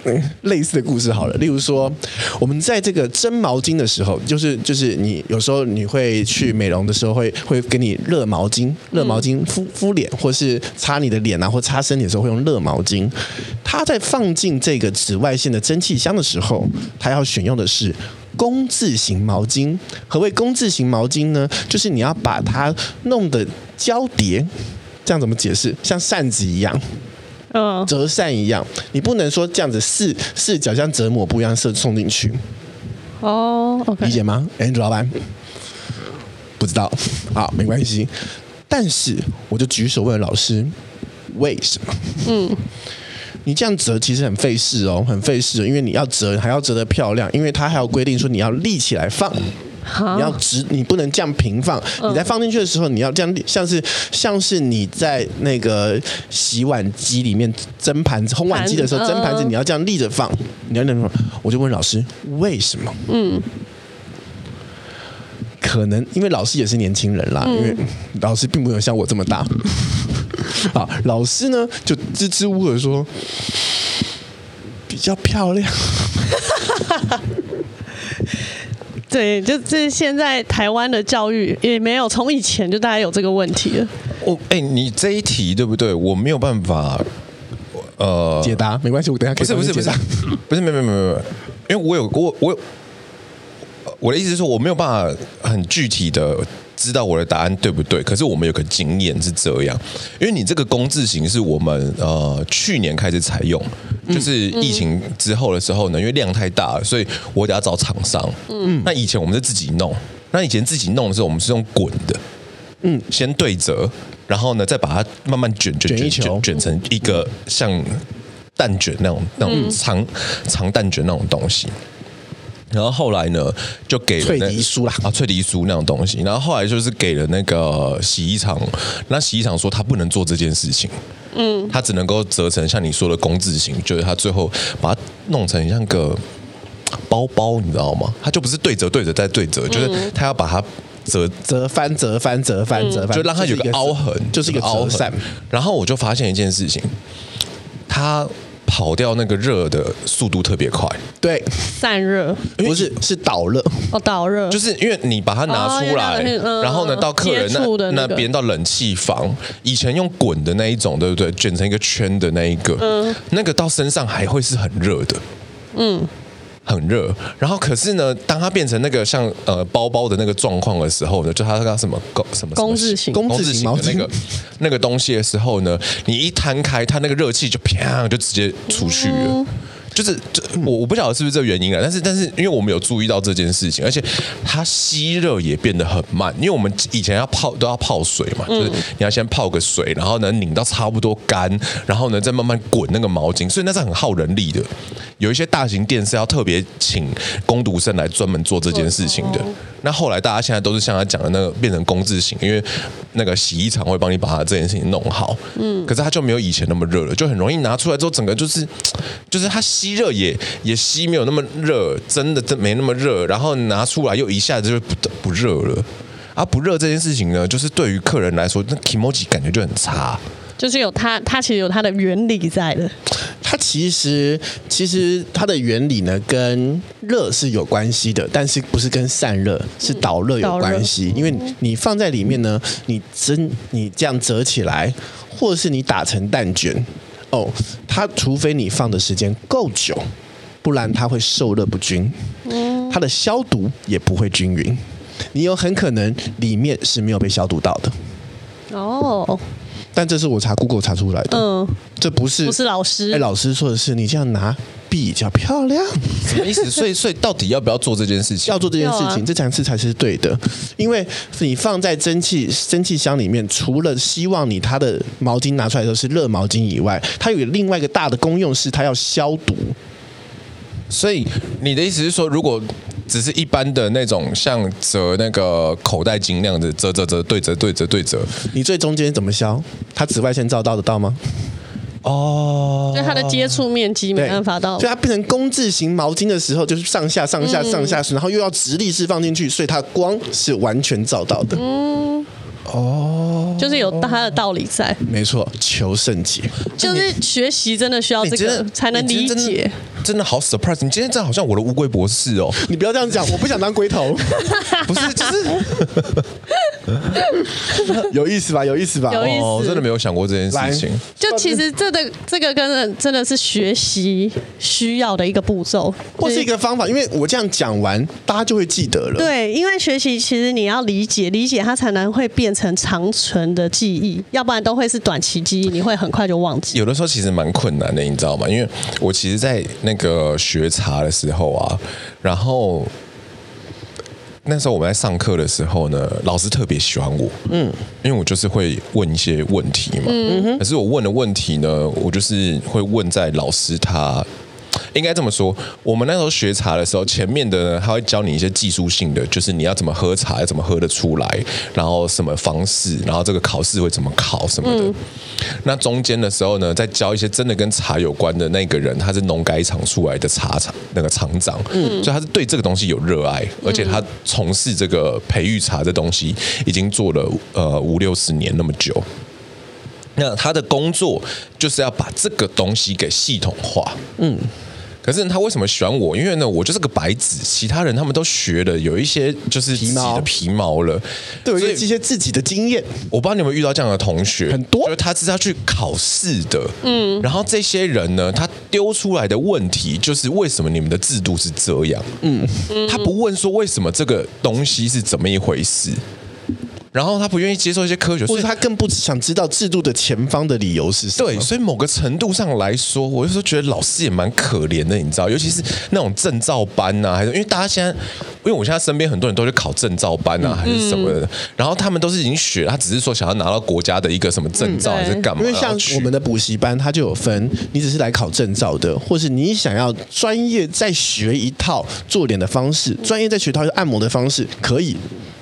[SPEAKER 3] 嗯类似的故事好了。例如说，我们在这个蒸毛巾的时候，就是就是你有时候你会去美容的时候会，会会给你热毛巾，热毛巾敷敷脸，或是擦你的脸啊，或擦身体的时候会用热毛巾。它在放进这个紫外线的蒸汽箱的时候，它要选用的是工字型毛巾。何谓工字型毛巾呢？就是你要把它弄得交叠。这样怎么解释？像扇子一样，嗯，折扇一样，你不能说这样子四四角像折抹布一样射送进去。
[SPEAKER 2] 哦，okay，
[SPEAKER 3] 理解吗？Andrew 老板不知道，好，没关系。但是我就举手问老师，为什么？嗯，你这样折其实很费事哦，很费事，因为你要折还要折得漂亮，因为它还有规定说你要立起来放。你要直，你不能这样平放。你在放进去的时候，你要这样，像是像是你在那个洗碗机里面蒸盘子、烘碗机的时候蒸盘子，你要这样立着放。你要那种，我就问老师为什么？嗯，可能因为老师也是年轻人啦，因为老师并没有像我这么大。啊，老师呢就支支吾吾的说比较漂亮。
[SPEAKER 2] 对，就这现在台湾的教育也没有从以前就大家有这个问题了。
[SPEAKER 1] 哦哎、欸，你这一题对不对？我没有办法呃
[SPEAKER 3] 解答，没关系，我等下可以
[SPEAKER 1] 不是不是不是不是没有没有没有，因为我有我我有我的意思是说我没有办法很具体的。知道我的答案对不对？可是我们有个经验是这样，因为你这个工字型是我们呃去年开始采用，就是疫情之后的时候呢，因为量太大了，所以我得要找厂商。嗯，那以前我们是自己弄，那以前自己弄的时候，我们是用滚的，嗯，先对折，然后呢再把它慢慢卷卷卷卷卷成一个像蛋卷那种那种长长蛋卷那种东西。然后后来呢，就给了
[SPEAKER 3] 脆迪酥啦
[SPEAKER 1] 啊，脆迪酥那种东西。然后后来就是给了那个洗衣厂，那洗衣厂说他不能做这件事情，嗯，他只能够折成像你说的工字形，就是他最后把它弄成像个包包，你知道吗？他就不是对折对折再对折，就是他要把它折
[SPEAKER 3] 折翻折翻折翻折翻，
[SPEAKER 1] 就让它有个凹痕，就是一个凹痕。然后我就发现一件事情，他跑掉那个热的速度特别快。
[SPEAKER 3] 对，
[SPEAKER 2] 散热。
[SPEAKER 3] 不是是导热。
[SPEAKER 2] 哦，导热。
[SPEAKER 1] 就是因为你把它拿出来，哦、然后呢到客人那、那个、那边到冷气房，以前用滚的那一种，对不对？卷成一个圈的那一个，嗯，那个到身上还会是很热的，嗯。很热，然后可是呢，当它变成那个像呃包包的那个状况的时候呢，就它那个什么工什么
[SPEAKER 2] 工字形。
[SPEAKER 3] 工字形的
[SPEAKER 1] 那个那个东西的时候呢，你一摊开，它那个热气就啪就直接出去了。嗯就是，这我我不晓得是不是这个原因啊，但是但是，因为我们有注意到这件事情，而且它吸热也变得很慢，因为我们以前要泡都要泡水嘛，就是你要先泡个水，然后呢拧到差不多干，然后呢再慢慢滚那个毛巾，所以那是很耗人力的。有一些大型店是要特别请工读生来专门做这件事情的。那后来大家现在都是像他讲的那个变成工字型，因为那个洗衣厂会帮你把它这件事情弄好。嗯，可是它就没有以前那么热了，就很容易拿出来之后，整个就是就是它吸热也也吸没有那么热，真的真没那么热，然后拿出来又一下子就不不热了。啊，不热这件事情呢，就是对于客人来说，那 kimochi 感觉就很差。
[SPEAKER 2] 就是有它，它其实有它的原理在的。
[SPEAKER 3] 它其实其实它的原理呢，跟热是有关系的，但是不是跟散热，是导热有关系。因为你放在里面呢，你蒸你这样折起来，或者是你打成蛋卷，哦，它除非你放的时间够久，不然它会受热不均，它的消毒也不会均匀，你有很可能里面是没有被消毒到的。
[SPEAKER 2] 哦。
[SPEAKER 3] 但这是我查 Google 查出来的，嗯，这不是
[SPEAKER 2] 不是老师，
[SPEAKER 3] 哎，老师说的是你这样拿比较漂亮，
[SPEAKER 1] 什么意思？所以所以到底要不要做这件事情？
[SPEAKER 3] 要做这件事情，这两次才是对的，因为你放在蒸汽蒸汽箱里面，除了希望你它的毛巾拿出来都是热毛巾以外，它有另外一个大的功用是它要消毒。
[SPEAKER 1] 所以你的意思是说，如果只是一般的那种像折那个口袋巾那样子折折折对折对折对折，
[SPEAKER 3] 你最中间怎么消？它紫外线照到得到吗？
[SPEAKER 1] 哦，
[SPEAKER 2] 所以它的接触面积没办法到，
[SPEAKER 3] 所以它变成工字型毛巾的时候，就是上下上下上下，然后又要直立式放进去，所以它光是完全照到的。嗯。
[SPEAKER 2] 哦，就是有它的道理在，
[SPEAKER 3] 没错，求胜解，
[SPEAKER 2] 就是学习真的需要这个才能理解，
[SPEAKER 1] 真的好 surprise！你今天真的好像我的乌龟博士哦，
[SPEAKER 3] 你不要这样讲，我不想当龟头，
[SPEAKER 1] 不是，就是
[SPEAKER 3] 有意思吧？有意思吧？
[SPEAKER 2] 有意思，
[SPEAKER 1] 哦，真的没有想过这件事情。
[SPEAKER 2] 就其实这个这个跟真的是学习需要的一个步骤，
[SPEAKER 3] 或是一个方法，因为我这样讲完，大家就会记得了。
[SPEAKER 2] 对，因为学习其实你要理解，理解它才能会变。成长存的记忆，要不然都会是短期记忆，你会很快就忘记。
[SPEAKER 1] 有的时候其实蛮困难的，你知道吗？因为我其实，在那个学茶的时候啊，然后那时候我们在上课的时候呢，老师特别喜欢我，嗯，因为我就是会问一些问题嘛，嗯哼，可是我问的问题呢，我就是会问在老师他。应该这么说，我们那时候学茶的时候，前面的呢，他会教你一些技术性的，就是你要怎么喝茶，要怎么喝得出来，然后什么方式，然后这个考试会怎么考什么的。嗯、那中间的时候呢，再教一些真的跟茶有关的那个人，他是农改场出来的茶厂那个厂长，嗯，所以他是对这个东西有热爱，而且他从事这个培育茶的东西已经做了呃五六十年那么久。那他的工作就是要把这个东西给系统化，嗯。可是他为什么喜欢我？因为呢，我就是个白纸，其他人他们都学了，有一些就是自己的皮毛了，
[SPEAKER 3] 对，有一些自己的经验。
[SPEAKER 1] 我不知道你有没有遇到这样的同学，
[SPEAKER 3] 很多，
[SPEAKER 1] 就是他是要去考试的，嗯，然后这些人呢，他丢出来的问题就是为什么你们的制度是这样？嗯，他不问说为什么这个东西是怎么一回事。然后他不愿意接受一些科学，
[SPEAKER 3] 或者他更不想知道制度的前方的理由是什么。
[SPEAKER 1] 对，所以某个程度上来说，我有时候觉得老师也蛮可怜的，你知道，尤其是那种证照班呐、啊，还是因为大家现在，因为我现在身边很多人都去考证照班啊，还是什么的，嗯、然后他们都是已经学了，他只是说想要拿到国家的一个什么证照还是干嘛？
[SPEAKER 3] 因为像我们的补习班，它就有分，你只是来考证照的，或是你想要专业再学一套做脸的方式，专业再学一套按摩的方式，可以。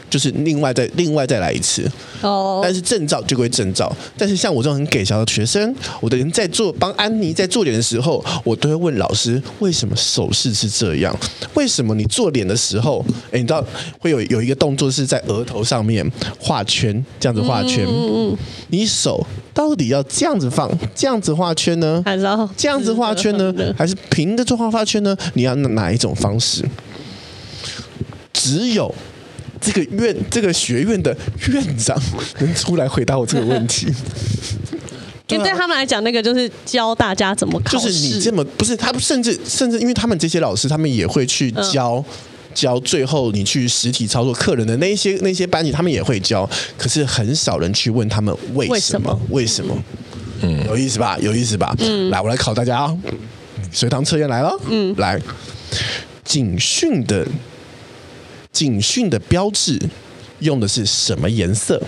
[SPEAKER 3] 就是另外再另外再来一次。哦，但是证照就归证照。但是像我这种很给小的学生，我的人在做帮安妮在做脸的时候，我都会问老师为什么手势是这样？为什么你做脸的时候，哎，你知道会有有一个动作是在额头上面画圈，这样子画圈。嗯嗯。你手到底要这样子放，这样子画圈呢？还是这样子画圈呢？还是平的做画画圈呢？你要哪一种方式？只有这个院这个学院的院长能出来回答我这个问题。
[SPEAKER 2] 因为对他们来讲，那个就是教大家怎么考试。
[SPEAKER 3] 就是你这么不是他们，甚至甚至，因为他们这些老师，他们也会去教、嗯、教。最后你去实体操作客人的那些那些班级，他们也会教。可是很少人去问他们为什么？为什么？嗯，有意思吧？有意思吧？嗯，来，我来考大家啊！随堂测验来了。嗯，来，警讯的。警讯的标志用的是什么颜色？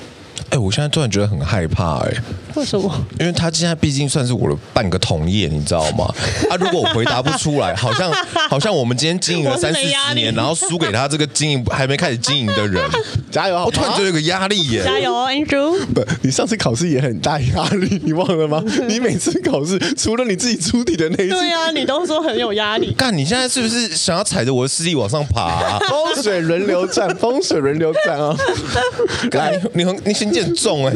[SPEAKER 1] 哎、我现在突然觉得很害怕、欸，哎，
[SPEAKER 2] 为什么？
[SPEAKER 1] 因为他现在毕竟算是我的半个同业，你知道吗？啊，如果我回答不出来，好像好像我们今天经营了三四十年，然后输给他这个经营还没开始经营的人，
[SPEAKER 3] 加油！
[SPEAKER 1] 我突然觉得有个压力耶，
[SPEAKER 2] 加油，Andrew！
[SPEAKER 3] 不，你上次考试也很大压力，你忘了吗？你每次考试除了你自己出题的那一次，
[SPEAKER 2] 对啊，你都说很有压力。
[SPEAKER 1] 干，你现在是不是想要踩着我的势力往上爬、啊？
[SPEAKER 3] 风水轮流转，风水轮流转啊！
[SPEAKER 1] 来，你很你先。很重哎！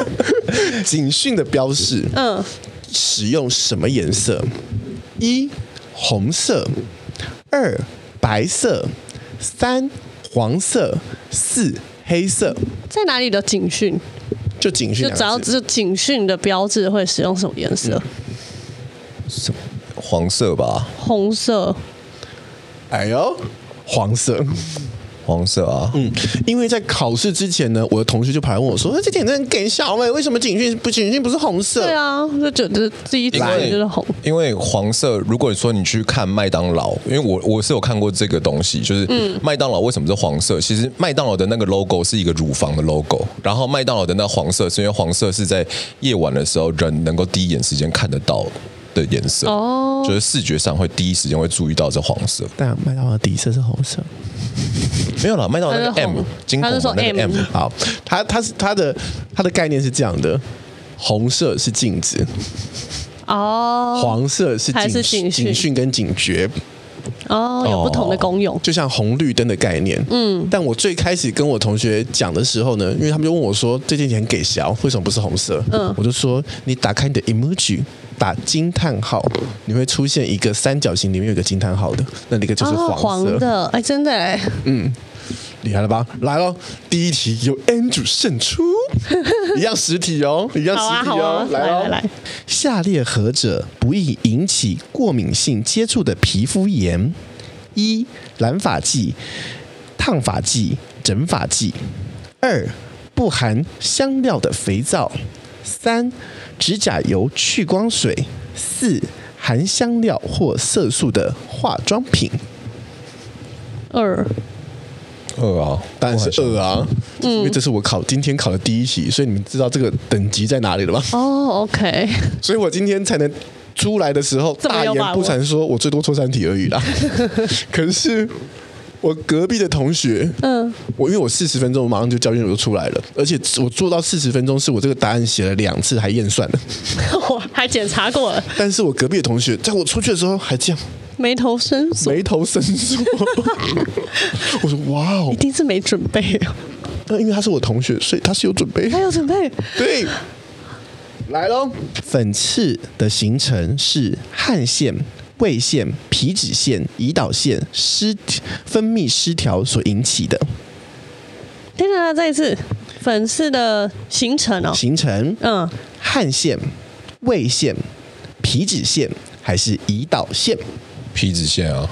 [SPEAKER 3] 警讯的标示，嗯，使用什么颜色？一红色，二白色，三黄色，四黑色。
[SPEAKER 2] 在哪里的警讯？
[SPEAKER 3] 就警讯，
[SPEAKER 2] 就只要是警讯的标志会使用什么颜色？
[SPEAKER 1] 什么黄色吧？
[SPEAKER 2] 红色。
[SPEAKER 3] 哎呦，黄色。
[SPEAKER 1] 黄色啊，
[SPEAKER 3] 嗯，因为在考试之前呢，我的同学就跑来问我说：“这点真给小妹，为什么警讯不警讯不是红色？”
[SPEAKER 2] 对啊，就觉得第一题就是红。
[SPEAKER 1] 因为黄色，如果你说你去看麦当劳，因为我我是有看过这个东西，就是麦当劳为什么是黄色？其实麦当劳的那个 logo 是一个乳房的 logo，然后麦当劳的那黄色是因为黄色是在夜晚的时候人能够第一眼时间看得到的颜色哦，就是视觉上会第一时间会注意到这黄色。
[SPEAKER 3] 但麦当劳的底色是红色。
[SPEAKER 1] 没有了，麦当劳那个 M，金红的那个 M，
[SPEAKER 3] 好，它它是它的它的概念是这样的，红色是镜子，哦，黄色是警警讯跟警觉，
[SPEAKER 2] 哦，有不同的功用，
[SPEAKER 3] 就像红绿灯的概念，嗯，但我最开始跟我同学讲的时候呢，因为他们就问我说这件钱给小，为什么不是红色？嗯，我就说你打开你的 emoji。打惊叹号，你会出现一个三角形，里面有个惊叹号的，那那个就是黄色。哦、黄
[SPEAKER 2] 的，哎，真的哎，
[SPEAKER 3] 嗯，厉害了吧？来喽，第一题由 Andrew 胜出，一样实体哦，一样实体哦，
[SPEAKER 2] 啊啊、来来来，
[SPEAKER 3] 下列何者不易引起过敏性接触的皮肤炎？一、染发剂、烫发剂、整发剂；二、不含香料的肥皂；三。指甲油、去光水；四含香料或色素的化妆品。
[SPEAKER 2] 二
[SPEAKER 3] 二啊，当然是二啊，嗯，因为这是我考今天考的第一题，所以你们知道这个等级在哪里了吗？
[SPEAKER 2] 哦，OK，
[SPEAKER 3] 所以我今天才能出来的时候大言不惭说，我最多错三题而已啦。可是。我隔壁的同学，嗯，我因为我四十分钟，我马上就交卷就出来了，而且我做到四十分钟，是我这个答案写了两次，还验算了，
[SPEAKER 2] 我还检查过了。
[SPEAKER 3] 但是我隔壁的同学，在我出去的时候还这样，
[SPEAKER 2] 眉头深锁，
[SPEAKER 3] 眉头深锁。我说哇哦，
[SPEAKER 2] 一定是没准备啊。
[SPEAKER 3] 那因为他是我同学，所以他是有准备，
[SPEAKER 2] 他有准备。
[SPEAKER 3] 对，来喽，粉刺的形成是汗腺。胃腺、皮脂腺、胰岛腺失分泌失调所引起的。
[SPEAKER 2] 天哪，再一次，粉刺的形成哦，
[SPEAKER 3] 形成，嗯，汗腺、胃腺、皮脂腺还是胰岛腺？
[SPEAKER 1] 皮脂腺啊，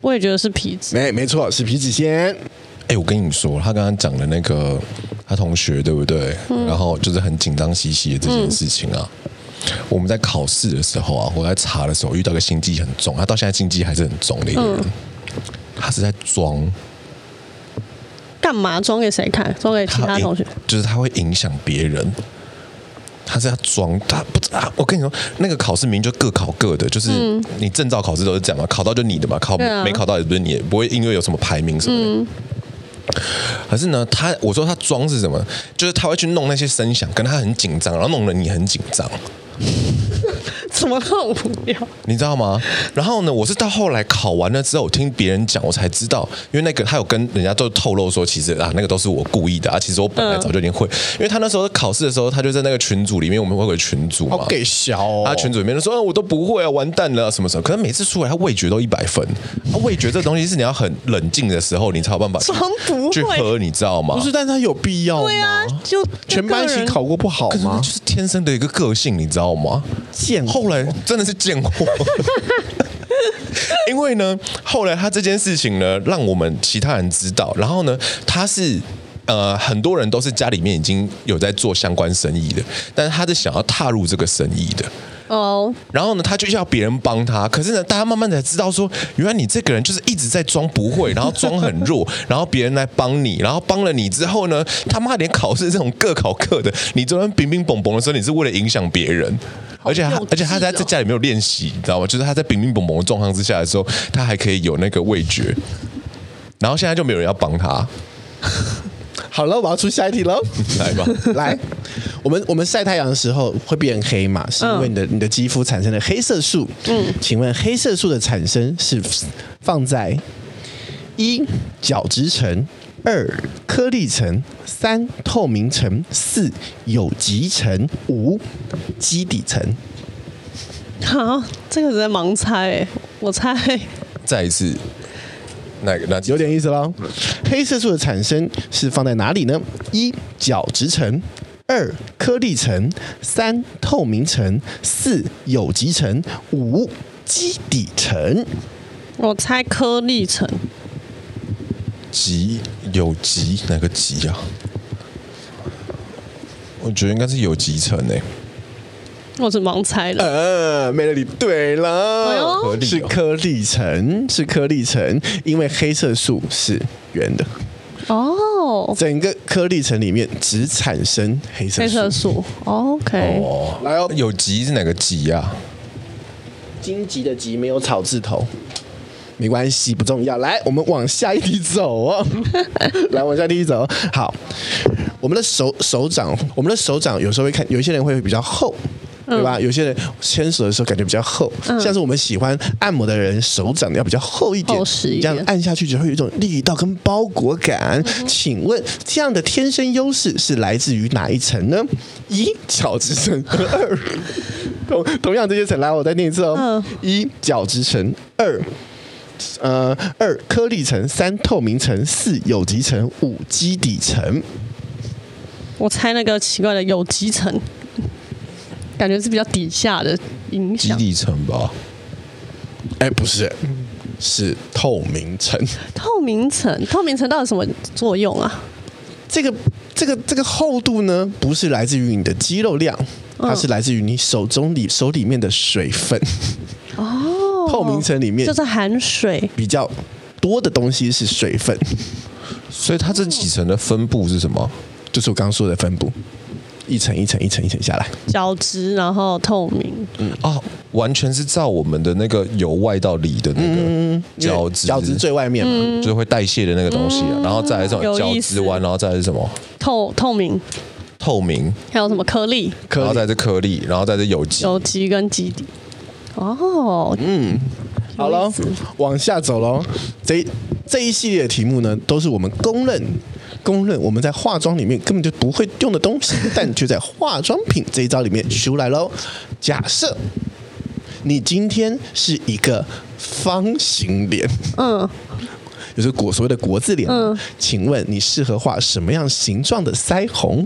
[SPEAKER 2] 我也觉得是皮脂，
[SPEAKER 3] 没没错，是皮脂腺。
[SPEAKER 1] 哎、欸，我跟你说，他刚刚讲的那个他同学对不对？嗯、然后就是很紧张兮兮的这件事情啊。嗯我们在考试的时候啊，我在查的时候遇到个心机很重，他到现在心机还是很重的一个人，嗯、他是在装，
[SPEAKER 2] 干嘛装给谁看？装给其他同学？
[SPEAKER 1] 就是他会影响别人，他是要装，他不知道。我跟你说，那个考试明明就各考各的，就是你证照考试都是这样嘛，考到就你的嘛，考没考到也不是你，不会因为有什么排名什么的。嗯可是呢，他我说他装是什么？就是他会去弄那些声响，跟他很紧张，然后弄得你很紧张。
[SPEAKER 2] 怎么那么无聊？
[SPEAKER 1] 你知道吗？然后呢，我是到后来考完了之后，我听别人讲，我才知道，因为那个他有跟人家都透露说，其实啊，那个都是我故意的啊。其实我本来早就已经会，嗯、因为他那时候考试的时候，他就在那个群组里面，我们会有个群组嘛，
[SPEAKER 3] 给小、哦。
[SPEAKER 1] 他群组里面就说，我都不会啊，完蛋了，什么什么。可是每次出来，他味觉都一百分。他味觉这东西是你要很冷静的时候，你才有办法
[SPEAKER 2] 装不会
[SPEAKER 1] 去喝，你知道吗？
[SPEAKER 3] 不是，但是他有必要吗？
[SPEAKER 2] 对啊，就
[SPEAKER 3] 全班一起考过不好吗？
[SPEAKER 1] 就是天生的一个个性，你知道吗？
[SPEAKER 3] 贱，
[SPEAKER 1] 后来真的是贱货。因为呢，后来他这件事情呢，让我们其他人知道，然后呢，他是呃，很多人都是家里面已经有在做相关生意的，但是他是想要踏入这个生意的哦。Oh. 然后呢，他就要别人帮他，可是呢，大家慢慢才知道说，原来你这个人就是一直在装不会，然后装很弱，然后别人来帮你，然后帮了你之后呢，他妈连考试这种各考各的，你昨天乒乒乓乓的时候，你是为了影响别人。而且他，而且他在在家里没有练习，你知道吗？就是他在乒乒乓乓的状况之下的时候，他还可以有那个味觉。然后现在就没有人要帮他。
[SPEAKER 3] 好了，我要出下一题喽。
[SPEAKER 1] 来吧，
[SPEAKER 3] 来，我们我们晒太阳的时候会变黑嘛？是因为你的你的肌肤产生了黑色素。嗯，请问黑色素的产生是放在一角质层。二颗粒层，三透明层，四有机层，五基底层。
[SPEAKER 2] 好，这个是在盲猜，我猜。
[SPEAKER 1] 再一次，哪个？那
[SPEAKER 3] 有点意思喽。黑色素的产生是放在哪里呢？一角质层，二颗粒层，三透明层，四有极层，五基底层。
[SPEAKER 2] 我猜颗粒层。
[SPEAKER 1] 极有极哪个极啊？我觉得应该是有极层诶。
[SPEAKER 2] 我是盲猜了。
[SPEAKER 3] 呃，美乐你对了，是颗粒层，是颗粒层，因为黑色素是圆的。哦，整个颗粒层里面只产生黑色素。
[SPEAKER 2] 黑色素，OK。
[SPEAKER 1] 哦，来哦，有极是哪个极啊？
[SPEAKER 3] 荆棘的棘没有草字头。没关系，不重要。来，我们往下一题走哦。来，往下一题走。好，我们的手手掌，我们的手掌有时候会看，有一些人会比较厚，对吧？嗯、有些人牵手的时候感觉比较厚，嗯、像是我们喜欢按摩的人，手掌要比较厚一点，这样按下去就会有一种力道跟包裹感。嗯、请问这样的天生优势是来自于哪一层呢？一角质层，二 同同样这些层，来，我再念一次哦。嗯、一角质层，二。呃，二颗粒层，三透明层，四有机层，五基底层。
[SPEAKER 2] 我猜那个奇怪的有机层，感觉是比较底下的影响。
[SPEAKER 1] 基底层吧？
[SPEAKER 3] 哎，不是，是透明层。
[SPEAKER 2] 透明层，透明层到底什么作用啊？
[SPEAKER 3] 这个，这个，这个厚度呢，不是来自于你的肌肉量，它是来自于你手中里手里面的水分。哦。透明层里面
[SPEAKER 2] 就是含水
[SPEAKER 3] 比较多的东西是水分，
[SPEAKER 1] 所以它这几层的分布是什么？
[SPEAKER 3] 就是我刚刚说的分布，一层一层一层一层下来，
[SPEAKER 2] 角质然后透明，
[SPEAKER 1] 嗯。哦，完全是照我们的那个由外到里的那个角质，
[SPEAKER 3] 角质最外面嘛，
[SPEAKER 1] 嗯、就是会代谢的那个东西啊，然后再来这种角质完，然后再来是什么？
[SPEAKER 2] 透透明，
[SPEAKER 1] 透明，
[SPEAKER 2] 还有什么颗粒？
[SPEAKER 1] 然后再是颗粒，然后再是有机，
[SPEAKER 2] 有机跟基底。哦，嗯，
[SPEAKER 3] 好了，往下走喽。这这一系列的题目呢，都是我们公认、公认我们在化妆里面根本就不会用的东西，但却在化妆品这一招里面出来喽。假设你今天是一个方形脸，嗯，就是国所谓的国字脸，嗯，请问你适合画什么样形状的腮红？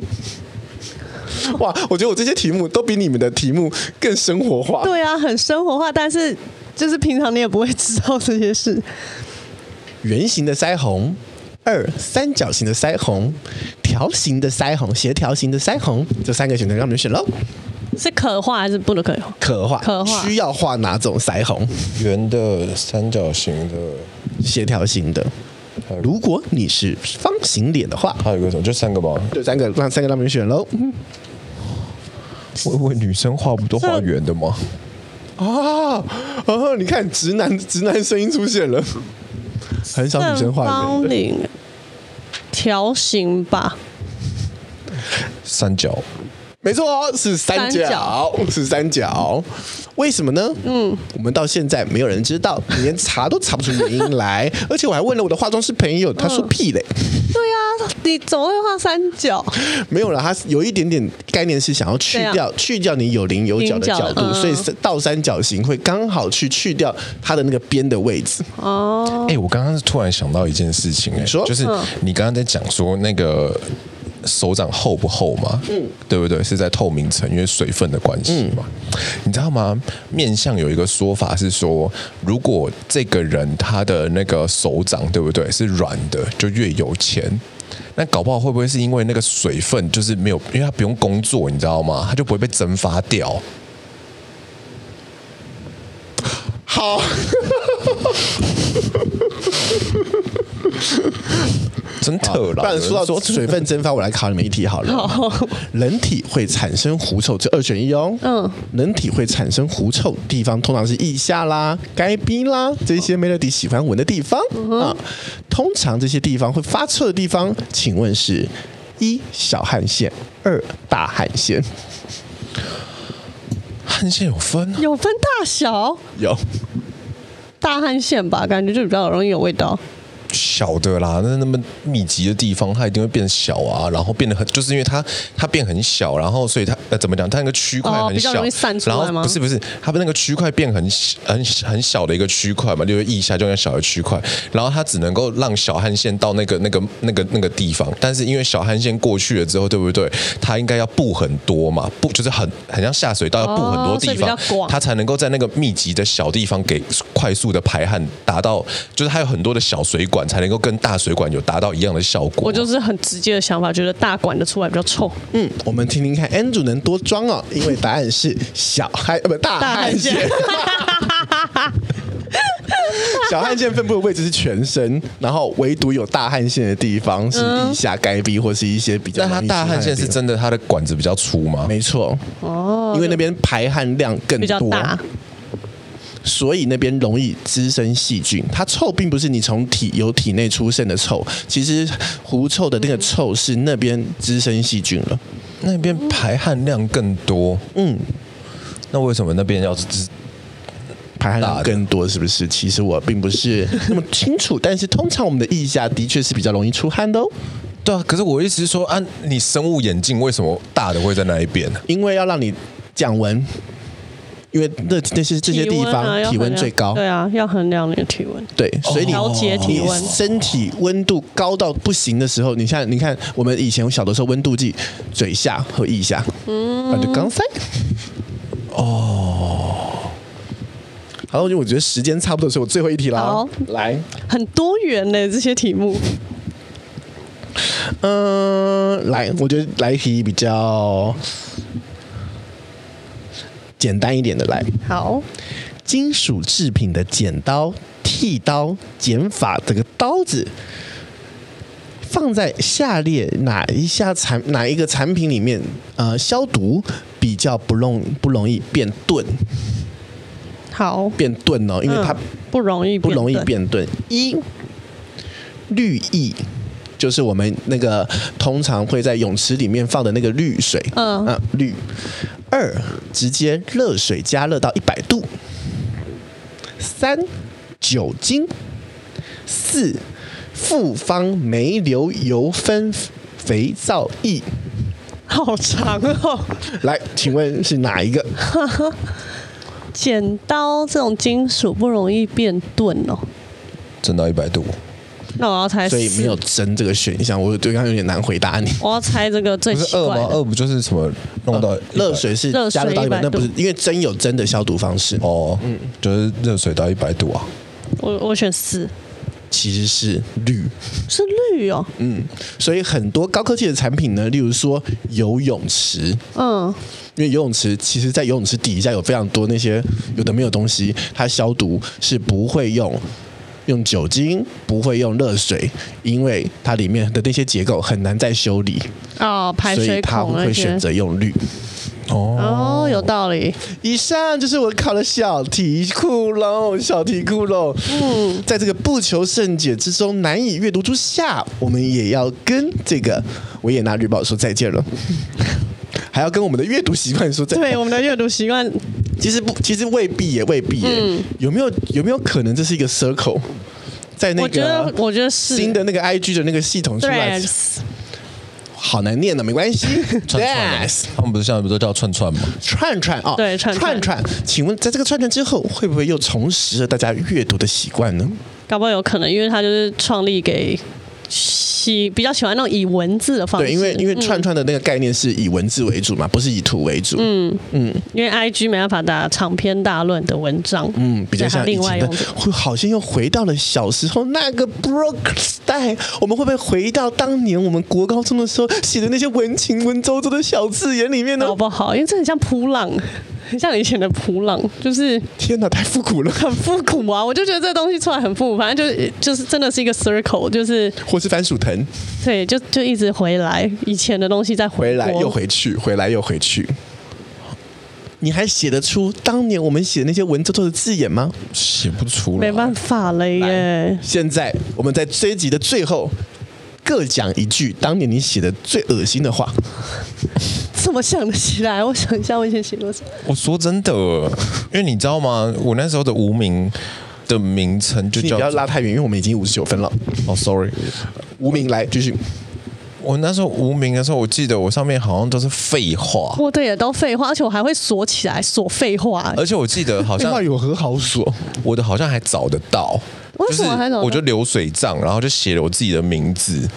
[SPEAKER 3] 哇，我觉得我这些题目都比你们的题目更生活化。
[SPEAKER 2] 对啊，很生活化，但是就是平常你也不会知道这些事。
[SPEAKER 3] 圆形的腮红，二三角形的腮红，条形的腮红，协调型的腮红，这三个选择让你们选喽。
[SPEAKER 2] 是可画还是不能可画？
[SPEAKER 3] 可画，可画。需要画哪种腮红？
[SPEAKER 1] 圆的、三角形的、
[SPEAKER 3] 协调型的。如果你是方形脸的话，
[SPEAKER 1] 还有一个什么？就三个吧。
[SPEAKER 3] 就，三个，让三个让你们选喽。
[SPEAKER 1] 我以为女生画不都画圆的吗？
[SPEAKER 3] 啊啊！你看，直男直男声音出现了，很少女生画圆的。
[SPEAKER 2] 条形吧，
[SPEAKER 1] 三角。
[SPEAKER 3] 没错，是三角，三角是三角。为什么呢？嗯，我们到现在没有人知道，连查都查不出原因来。而且我还问了我的化妆师朋友，他说屁嘞。
[SPEAKER 2] 对呀、啊，你怎么会画三角？
[SPEAKER 3] 没有了，他有一点点概念是想要去掉，啊、去掉你有棱有角的角度，嗯、所以倒三角形会刚好去去掉它的那个边的位置。
[SPEAKER 2] 哦，
[SPEAKER 1] 哎，我刚刚是突然想到一件事情，哎，说就是你刚刚在讲说那个。手掌厚不厚嘛？嗯，对不对？是在透明层，因为水分的关系嘛。嗯、你知道吗？面相有一个说法是说，如果这个人他的那个手掌，对不对，是软的，就越有钱。那搞不好会不会是因为那个水分就是没有，因为他不用工作，你知道吗？他就不会被蒸发掉。
[SPEAKER 3] 好。
[SPEAKER 1] 真特了，
[SPEAKER 3] 但说到水分蒸发，我来考你们一题好了。好，人体会产生狐臭，这二选一哦。嗯，人体会产生狐臭地方，通常是腋下啦、该边啦这些 Melody 喜欢闻的地方啊。通常这些地方会发臭的地方，请问是一小汗腺，二大汗腺？
[SPEAKER 1] 汗腺有分？
[SPEAKER 2] 有分大小？
[SPEAKER 3] 有
[SPEAKER 2] 大汗腺吧？感觉就比较容易有味道。
[SPEAKER 1] 小的啦，那那么密集的地方，它一定会变小啊，然后变得很，就是因为它它变很小，然后所以它呃怎么讲，它那个区块很小，
[SPEAKER 2] 哦、
[SPEAKER 1] 然后不是不是，它那个区块变很很很小的一个区块嘛，就是腋下就那小的区块，然后它只能够让小汗腺到那个那个那个那个地方，但是因为小汗腺过去了之后，对不对？它应该要布很多嘛，布就是很很像下水道要布很多地方，哦、它才能够在那个密集的小地方给快速的排汗，达到就是它有很多的小水管。才能够跟大水管有达到一样的效果。
[SPEAKER 2] 我就是很直接的想法，觉得大管的出来比较臭。
[SPEAKER 3] 嗯，我们听听看，Andrew 能多装哦，因为答案是小汗呃不大汗腺。小汗腺分布的位置是全身，然后唯独有大汗腺的地方是腋下、该壁或是一些比较。
[SPEAKER 1] 那它大汗腺是真的，它的管子比较粗吗？
[SPEAKER 3] 没错。哦。因为那边排汗量更多。比较大。所以那边容易滋生细菌，它臭并不是你从体由体内出现的臭，其实狐臭的那个臭是那边滋生细菌了，
[SPEAKER 1] 那边排汗量更多。嗯，那为什么那边要滋
[SPEAKER 3] 排汗量更多？是不是？其实我并不是那么清楚，但是通常我们的腋下的确是比较容易出汗的哦。
[SPEAKER 1] 对啊，可是我意思是说，啊，你生物眼镜为什么大的会在那一边呢？
[SPEAKER 3] 因为要让你降温。因为那那些这些地方体温最高，
[SPEAKER 2] 对啊，要衡量你的体温，
[SPEAKER 3] 对，所以你
[SPEAKER 2] 调节体温，
[SPEAKER 3] 身体温度高到不行的时候，你像你看我们以前小的时候温度计，嘴下和腋下，嗯，那就刚塞，哦，好，就我觉得时间差不多，所以我最后一题了，好，来，
[SPEAKER 2] 很多元呢这些题目，
[SPEAKER 3] 嗯，来，我觉得来一题比较。简单一点的来，
[SPEAKER 2] 好，
[SPEAKER 3] 金属制品的剪刀、剃刀、剪法这个刀子，放在下列哪一下产哪一个产品里面？呃，消毒比较不容不容易变钝。
[SPEAKER 2] 好，
[SPEAKER 3] 变钝哦，因为它
[SPEAKER 2] 不容易
[SPEAKER 3] 不容易变钝。一绿意，就是我们那个通常会在泳池里面放的那个滤水。嗯啊，氯。二，直接热水加热到一百度。三，酒精。四，复方煤硫油分肥皂液。
[SPEAKER 2] 好长哦！
[SPEAKER 3] 来，请问是哪一个？
[SPEAKER 2] 剪刀这种金属不容易变钝哦。
[SPEAKER 1] 蒸到一百度。
[SPEAKER 2] 那我要猜，
[SPEAKER 3] 所以没有蒸这个选项，我对刚有点难回答你。
[SPEAKER 2] 我要猜这个最奇怪的。
[SPEAKER 1] 二吗？二不就是什么弄到
[SPEAKER 3] 热水是加热到一百度？那不是因为真有真的消毒方式
[SPEAKER 1] 哦。嗯，就是热水到一百度啊。
[SPEAKER 2] 我我选四，
[SPEAKER 3] 其实是绿，
[SPEAKER 2] 是绿哦。
[SPEAKER 3] 嗯，所以很多高科技的产品呢，例如说游泳池，嗯，因为游泳池其实，在游泳池底下有非常多那些有的没有东西，它消毒是不会用。用酒精不会用热水，因为它里面的那些结构很难再修理
[SPEAKER 2] 哦，排水孔，
[SPEAKER 3] 所以它会选择用氯。
[SPEAKER 2] 哦，哦，有道理。
[SPEAKER 3] 以上就是我考的小题库喽，小题库喽。嗯，在这个不求甚解之中难以阅读之下，我们也要跟这个维也纳日报说再见了，还要跟我们的阅读习惯说再见。
[SPEAKER 2] 对，我们的阅读习惯
[SPEAKER 3] 其实不，其实未必也未必耶。嗯，有没有有没有可能这是一个 circle？在那个，我觉
[SPEAKER 2] 得我觉得是
[SPEAKER 3] 新的那个 IG 的那个系统出来。好难念的，没关系。
[SPEAKER 1] 串串，他们不是现在不都叫串串吗？
[SPEAKER 3] 串串哦，
[SPEAKER 2] 对，串串。
[SPEAKER 3] 串串，请问在这个串串之后，会不会又重拾了大家阅读的习惯呢？
[SPEAKER 2] 搞不好有可能，因为他就是创立给。喜比较喜欢那种以文字的方式，
[SPEAKER 3] 对，因为因为串串的那个概念是以文字为主嘛，不是以图为主。嗯
[SPEAKER 2] 嗯，因为 I G 没办法打长篇大论的文章，
[SPEAKER 3] 嗯，比较像另外一种，会好像又回到了小时候那个 Broke Style。我们会不会回到当年我们国高中的时候写的那些文情文绉绉的小字眼里面呢？
[SPEAKER 2] 好不好？因为这很像噗浪。很像以前的普朗，就是
[SPEAKER 3] 天哪，太复古了，
[SPEAKER 2] 很复古啊！我就觉得这东西出来很复古，反正就是就是真的是一个 circle，就是
[SPEAKER 3] 或是番薯藤，
[SPEAKER 2] 对，就就一直回来，以前的东西再回，
[SPEAKER 3] 回来又回去，回来又回去。你还写得出当年我们写的那些文绉绉的字眼吗？
[SPEAKER 1] 写不出来，
[SPEAKER 2] 没办法了耶。
[SPEAKER 3] 现在我们在这一集的最后各讲一句当年你写的最恶心的话。
[SPEAKER 2] 怎么想得起来？我想一下，我以前写过什么？
[SPEAKER 1] 我说真的，因为你知道吗？我那时候的无名的名称就叫……
[SPEAKER 3] 不要拉太远，因为我们已经五十九分了。
[SPEAKER 1] 哦，sorry，
[SPEAKER 3] 无名来继续。
[SPEAKER 1] 我那时候无名的时候，我记得我上面好像都是废话。
[SPEAKER 2] 我对，也都废话，而且我还会锁起来锁废话。
[SPEAKER 1] 而且我记得好像
[SPEAKER 3] 有很好锁，
[SPEAKER 1] 我的好像还找得到。
[SPEAKER 2] 为什么还找得到？
[SPEAKER 1] 我就流水账，然后就写了我自己的名字。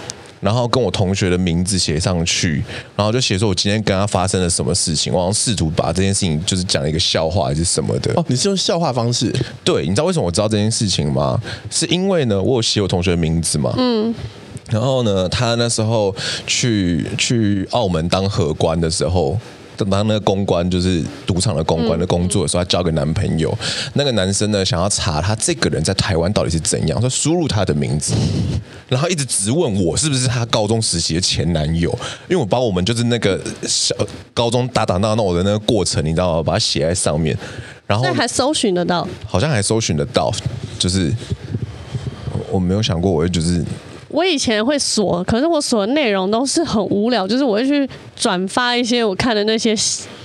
[SPEAKER 1] 然后跟我同学的名字写上去，然后就写说我今天跟他发生了什么事情，我好像试图把这件事情就是讲一个笑话还是什么的。
[SPEAKER 3] 哦，你是用笑话方式？
[SPEAKER 1] 对，你知道为什么我知道这件事情吗？是因为呢，我有写我同学的名字嘛。嗯。然后呢，他那时候去去澳门当荷官的时候。等当那个公关就是赌场的公关的工作的时候，她交个男朋友。那个男生呢，想要查他这个人在台湾到底是怎样，说输入他的名字，然后一直质问我是不是他高中时期的前男友，因为我把我们就是那个小高中打打闹闹的那个过程，你知道吗？把它写在上面，然后
[SPEAKER 2] 还搜寻得到，
[SPEAKER 1] 好像还搜寻得到，就是我没有想过，我会就是。
[SPEAKER 2] 我以前会锁，可是我锁的内容都是很无聊，就是我会去转发一些我看的那些，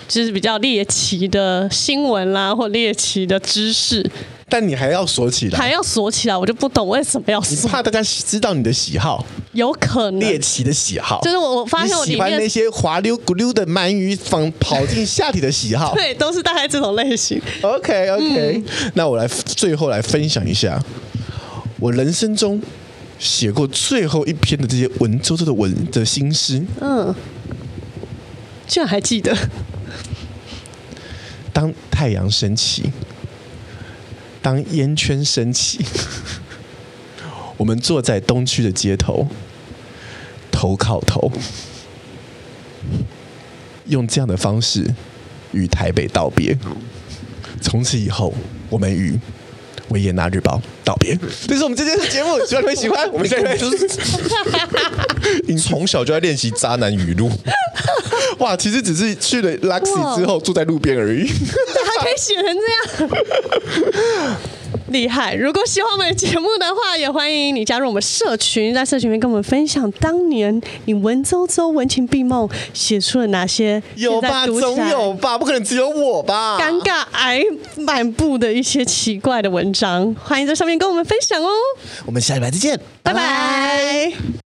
[SPEAKER 2] 就是比较猎奇的新闻啦，或猎奇的知识。
[SPEAKER 3] 但你还要锁起来，
[SPEAKER 2] 还要锁起来，我就不懂为什么要锁。
[SPEAKER 3] 你怕大家知道你的喜好？
[SPEAKER 2] 有可能
[SPEAKER 3] 猎奇的喜好，
[SPEAKER 2] 就是我我发现我
[SPEAKER 3] 喜欢那些滑溜咕溜的鳗鱼放跑进下体的喜好。
[SPEAKER 2] 对，都是大概这种类型。
[SPEAKER 3] OK OK，嗯，那我来最后来分享一下我人生中。写过最后一篇的这些文绉绉的文的心诗，嗯，
[SPEAKER 2] 居然还记得。
[SPEAKER 3] 当太阳升起，当烟圈升起，我们坐在东区的街头，头靠头，用这样的方式与台北道别。从此以后，我们与。维也纳日报道别，这是我们今天的节目，希望你们喜欢。我们现在就是，
[SPEAKER 1] 你从小就在练习渣男语录，
[SPEAKER 3] 哇，其实只是去了 Luxy 之后住在路边而已，
[SPEAKER 2] 还可以写成这样。厉害！如果喜欢我们节目的话，也欢迎你加入我们社群，在社群里面跟我们分享当年你文绉绉、文情并茂写出了哪些
[SPEAKER 3] 有吧？总有吧？不可能只有我吧？
[SPEAKER 2] 尴尬癌满布的一些奇怪的文章，欢迎在上面跟我们分享哦。
[SPEAKER 3] 我们下礼拜再见，
[SPEAKER 2] 拜拜。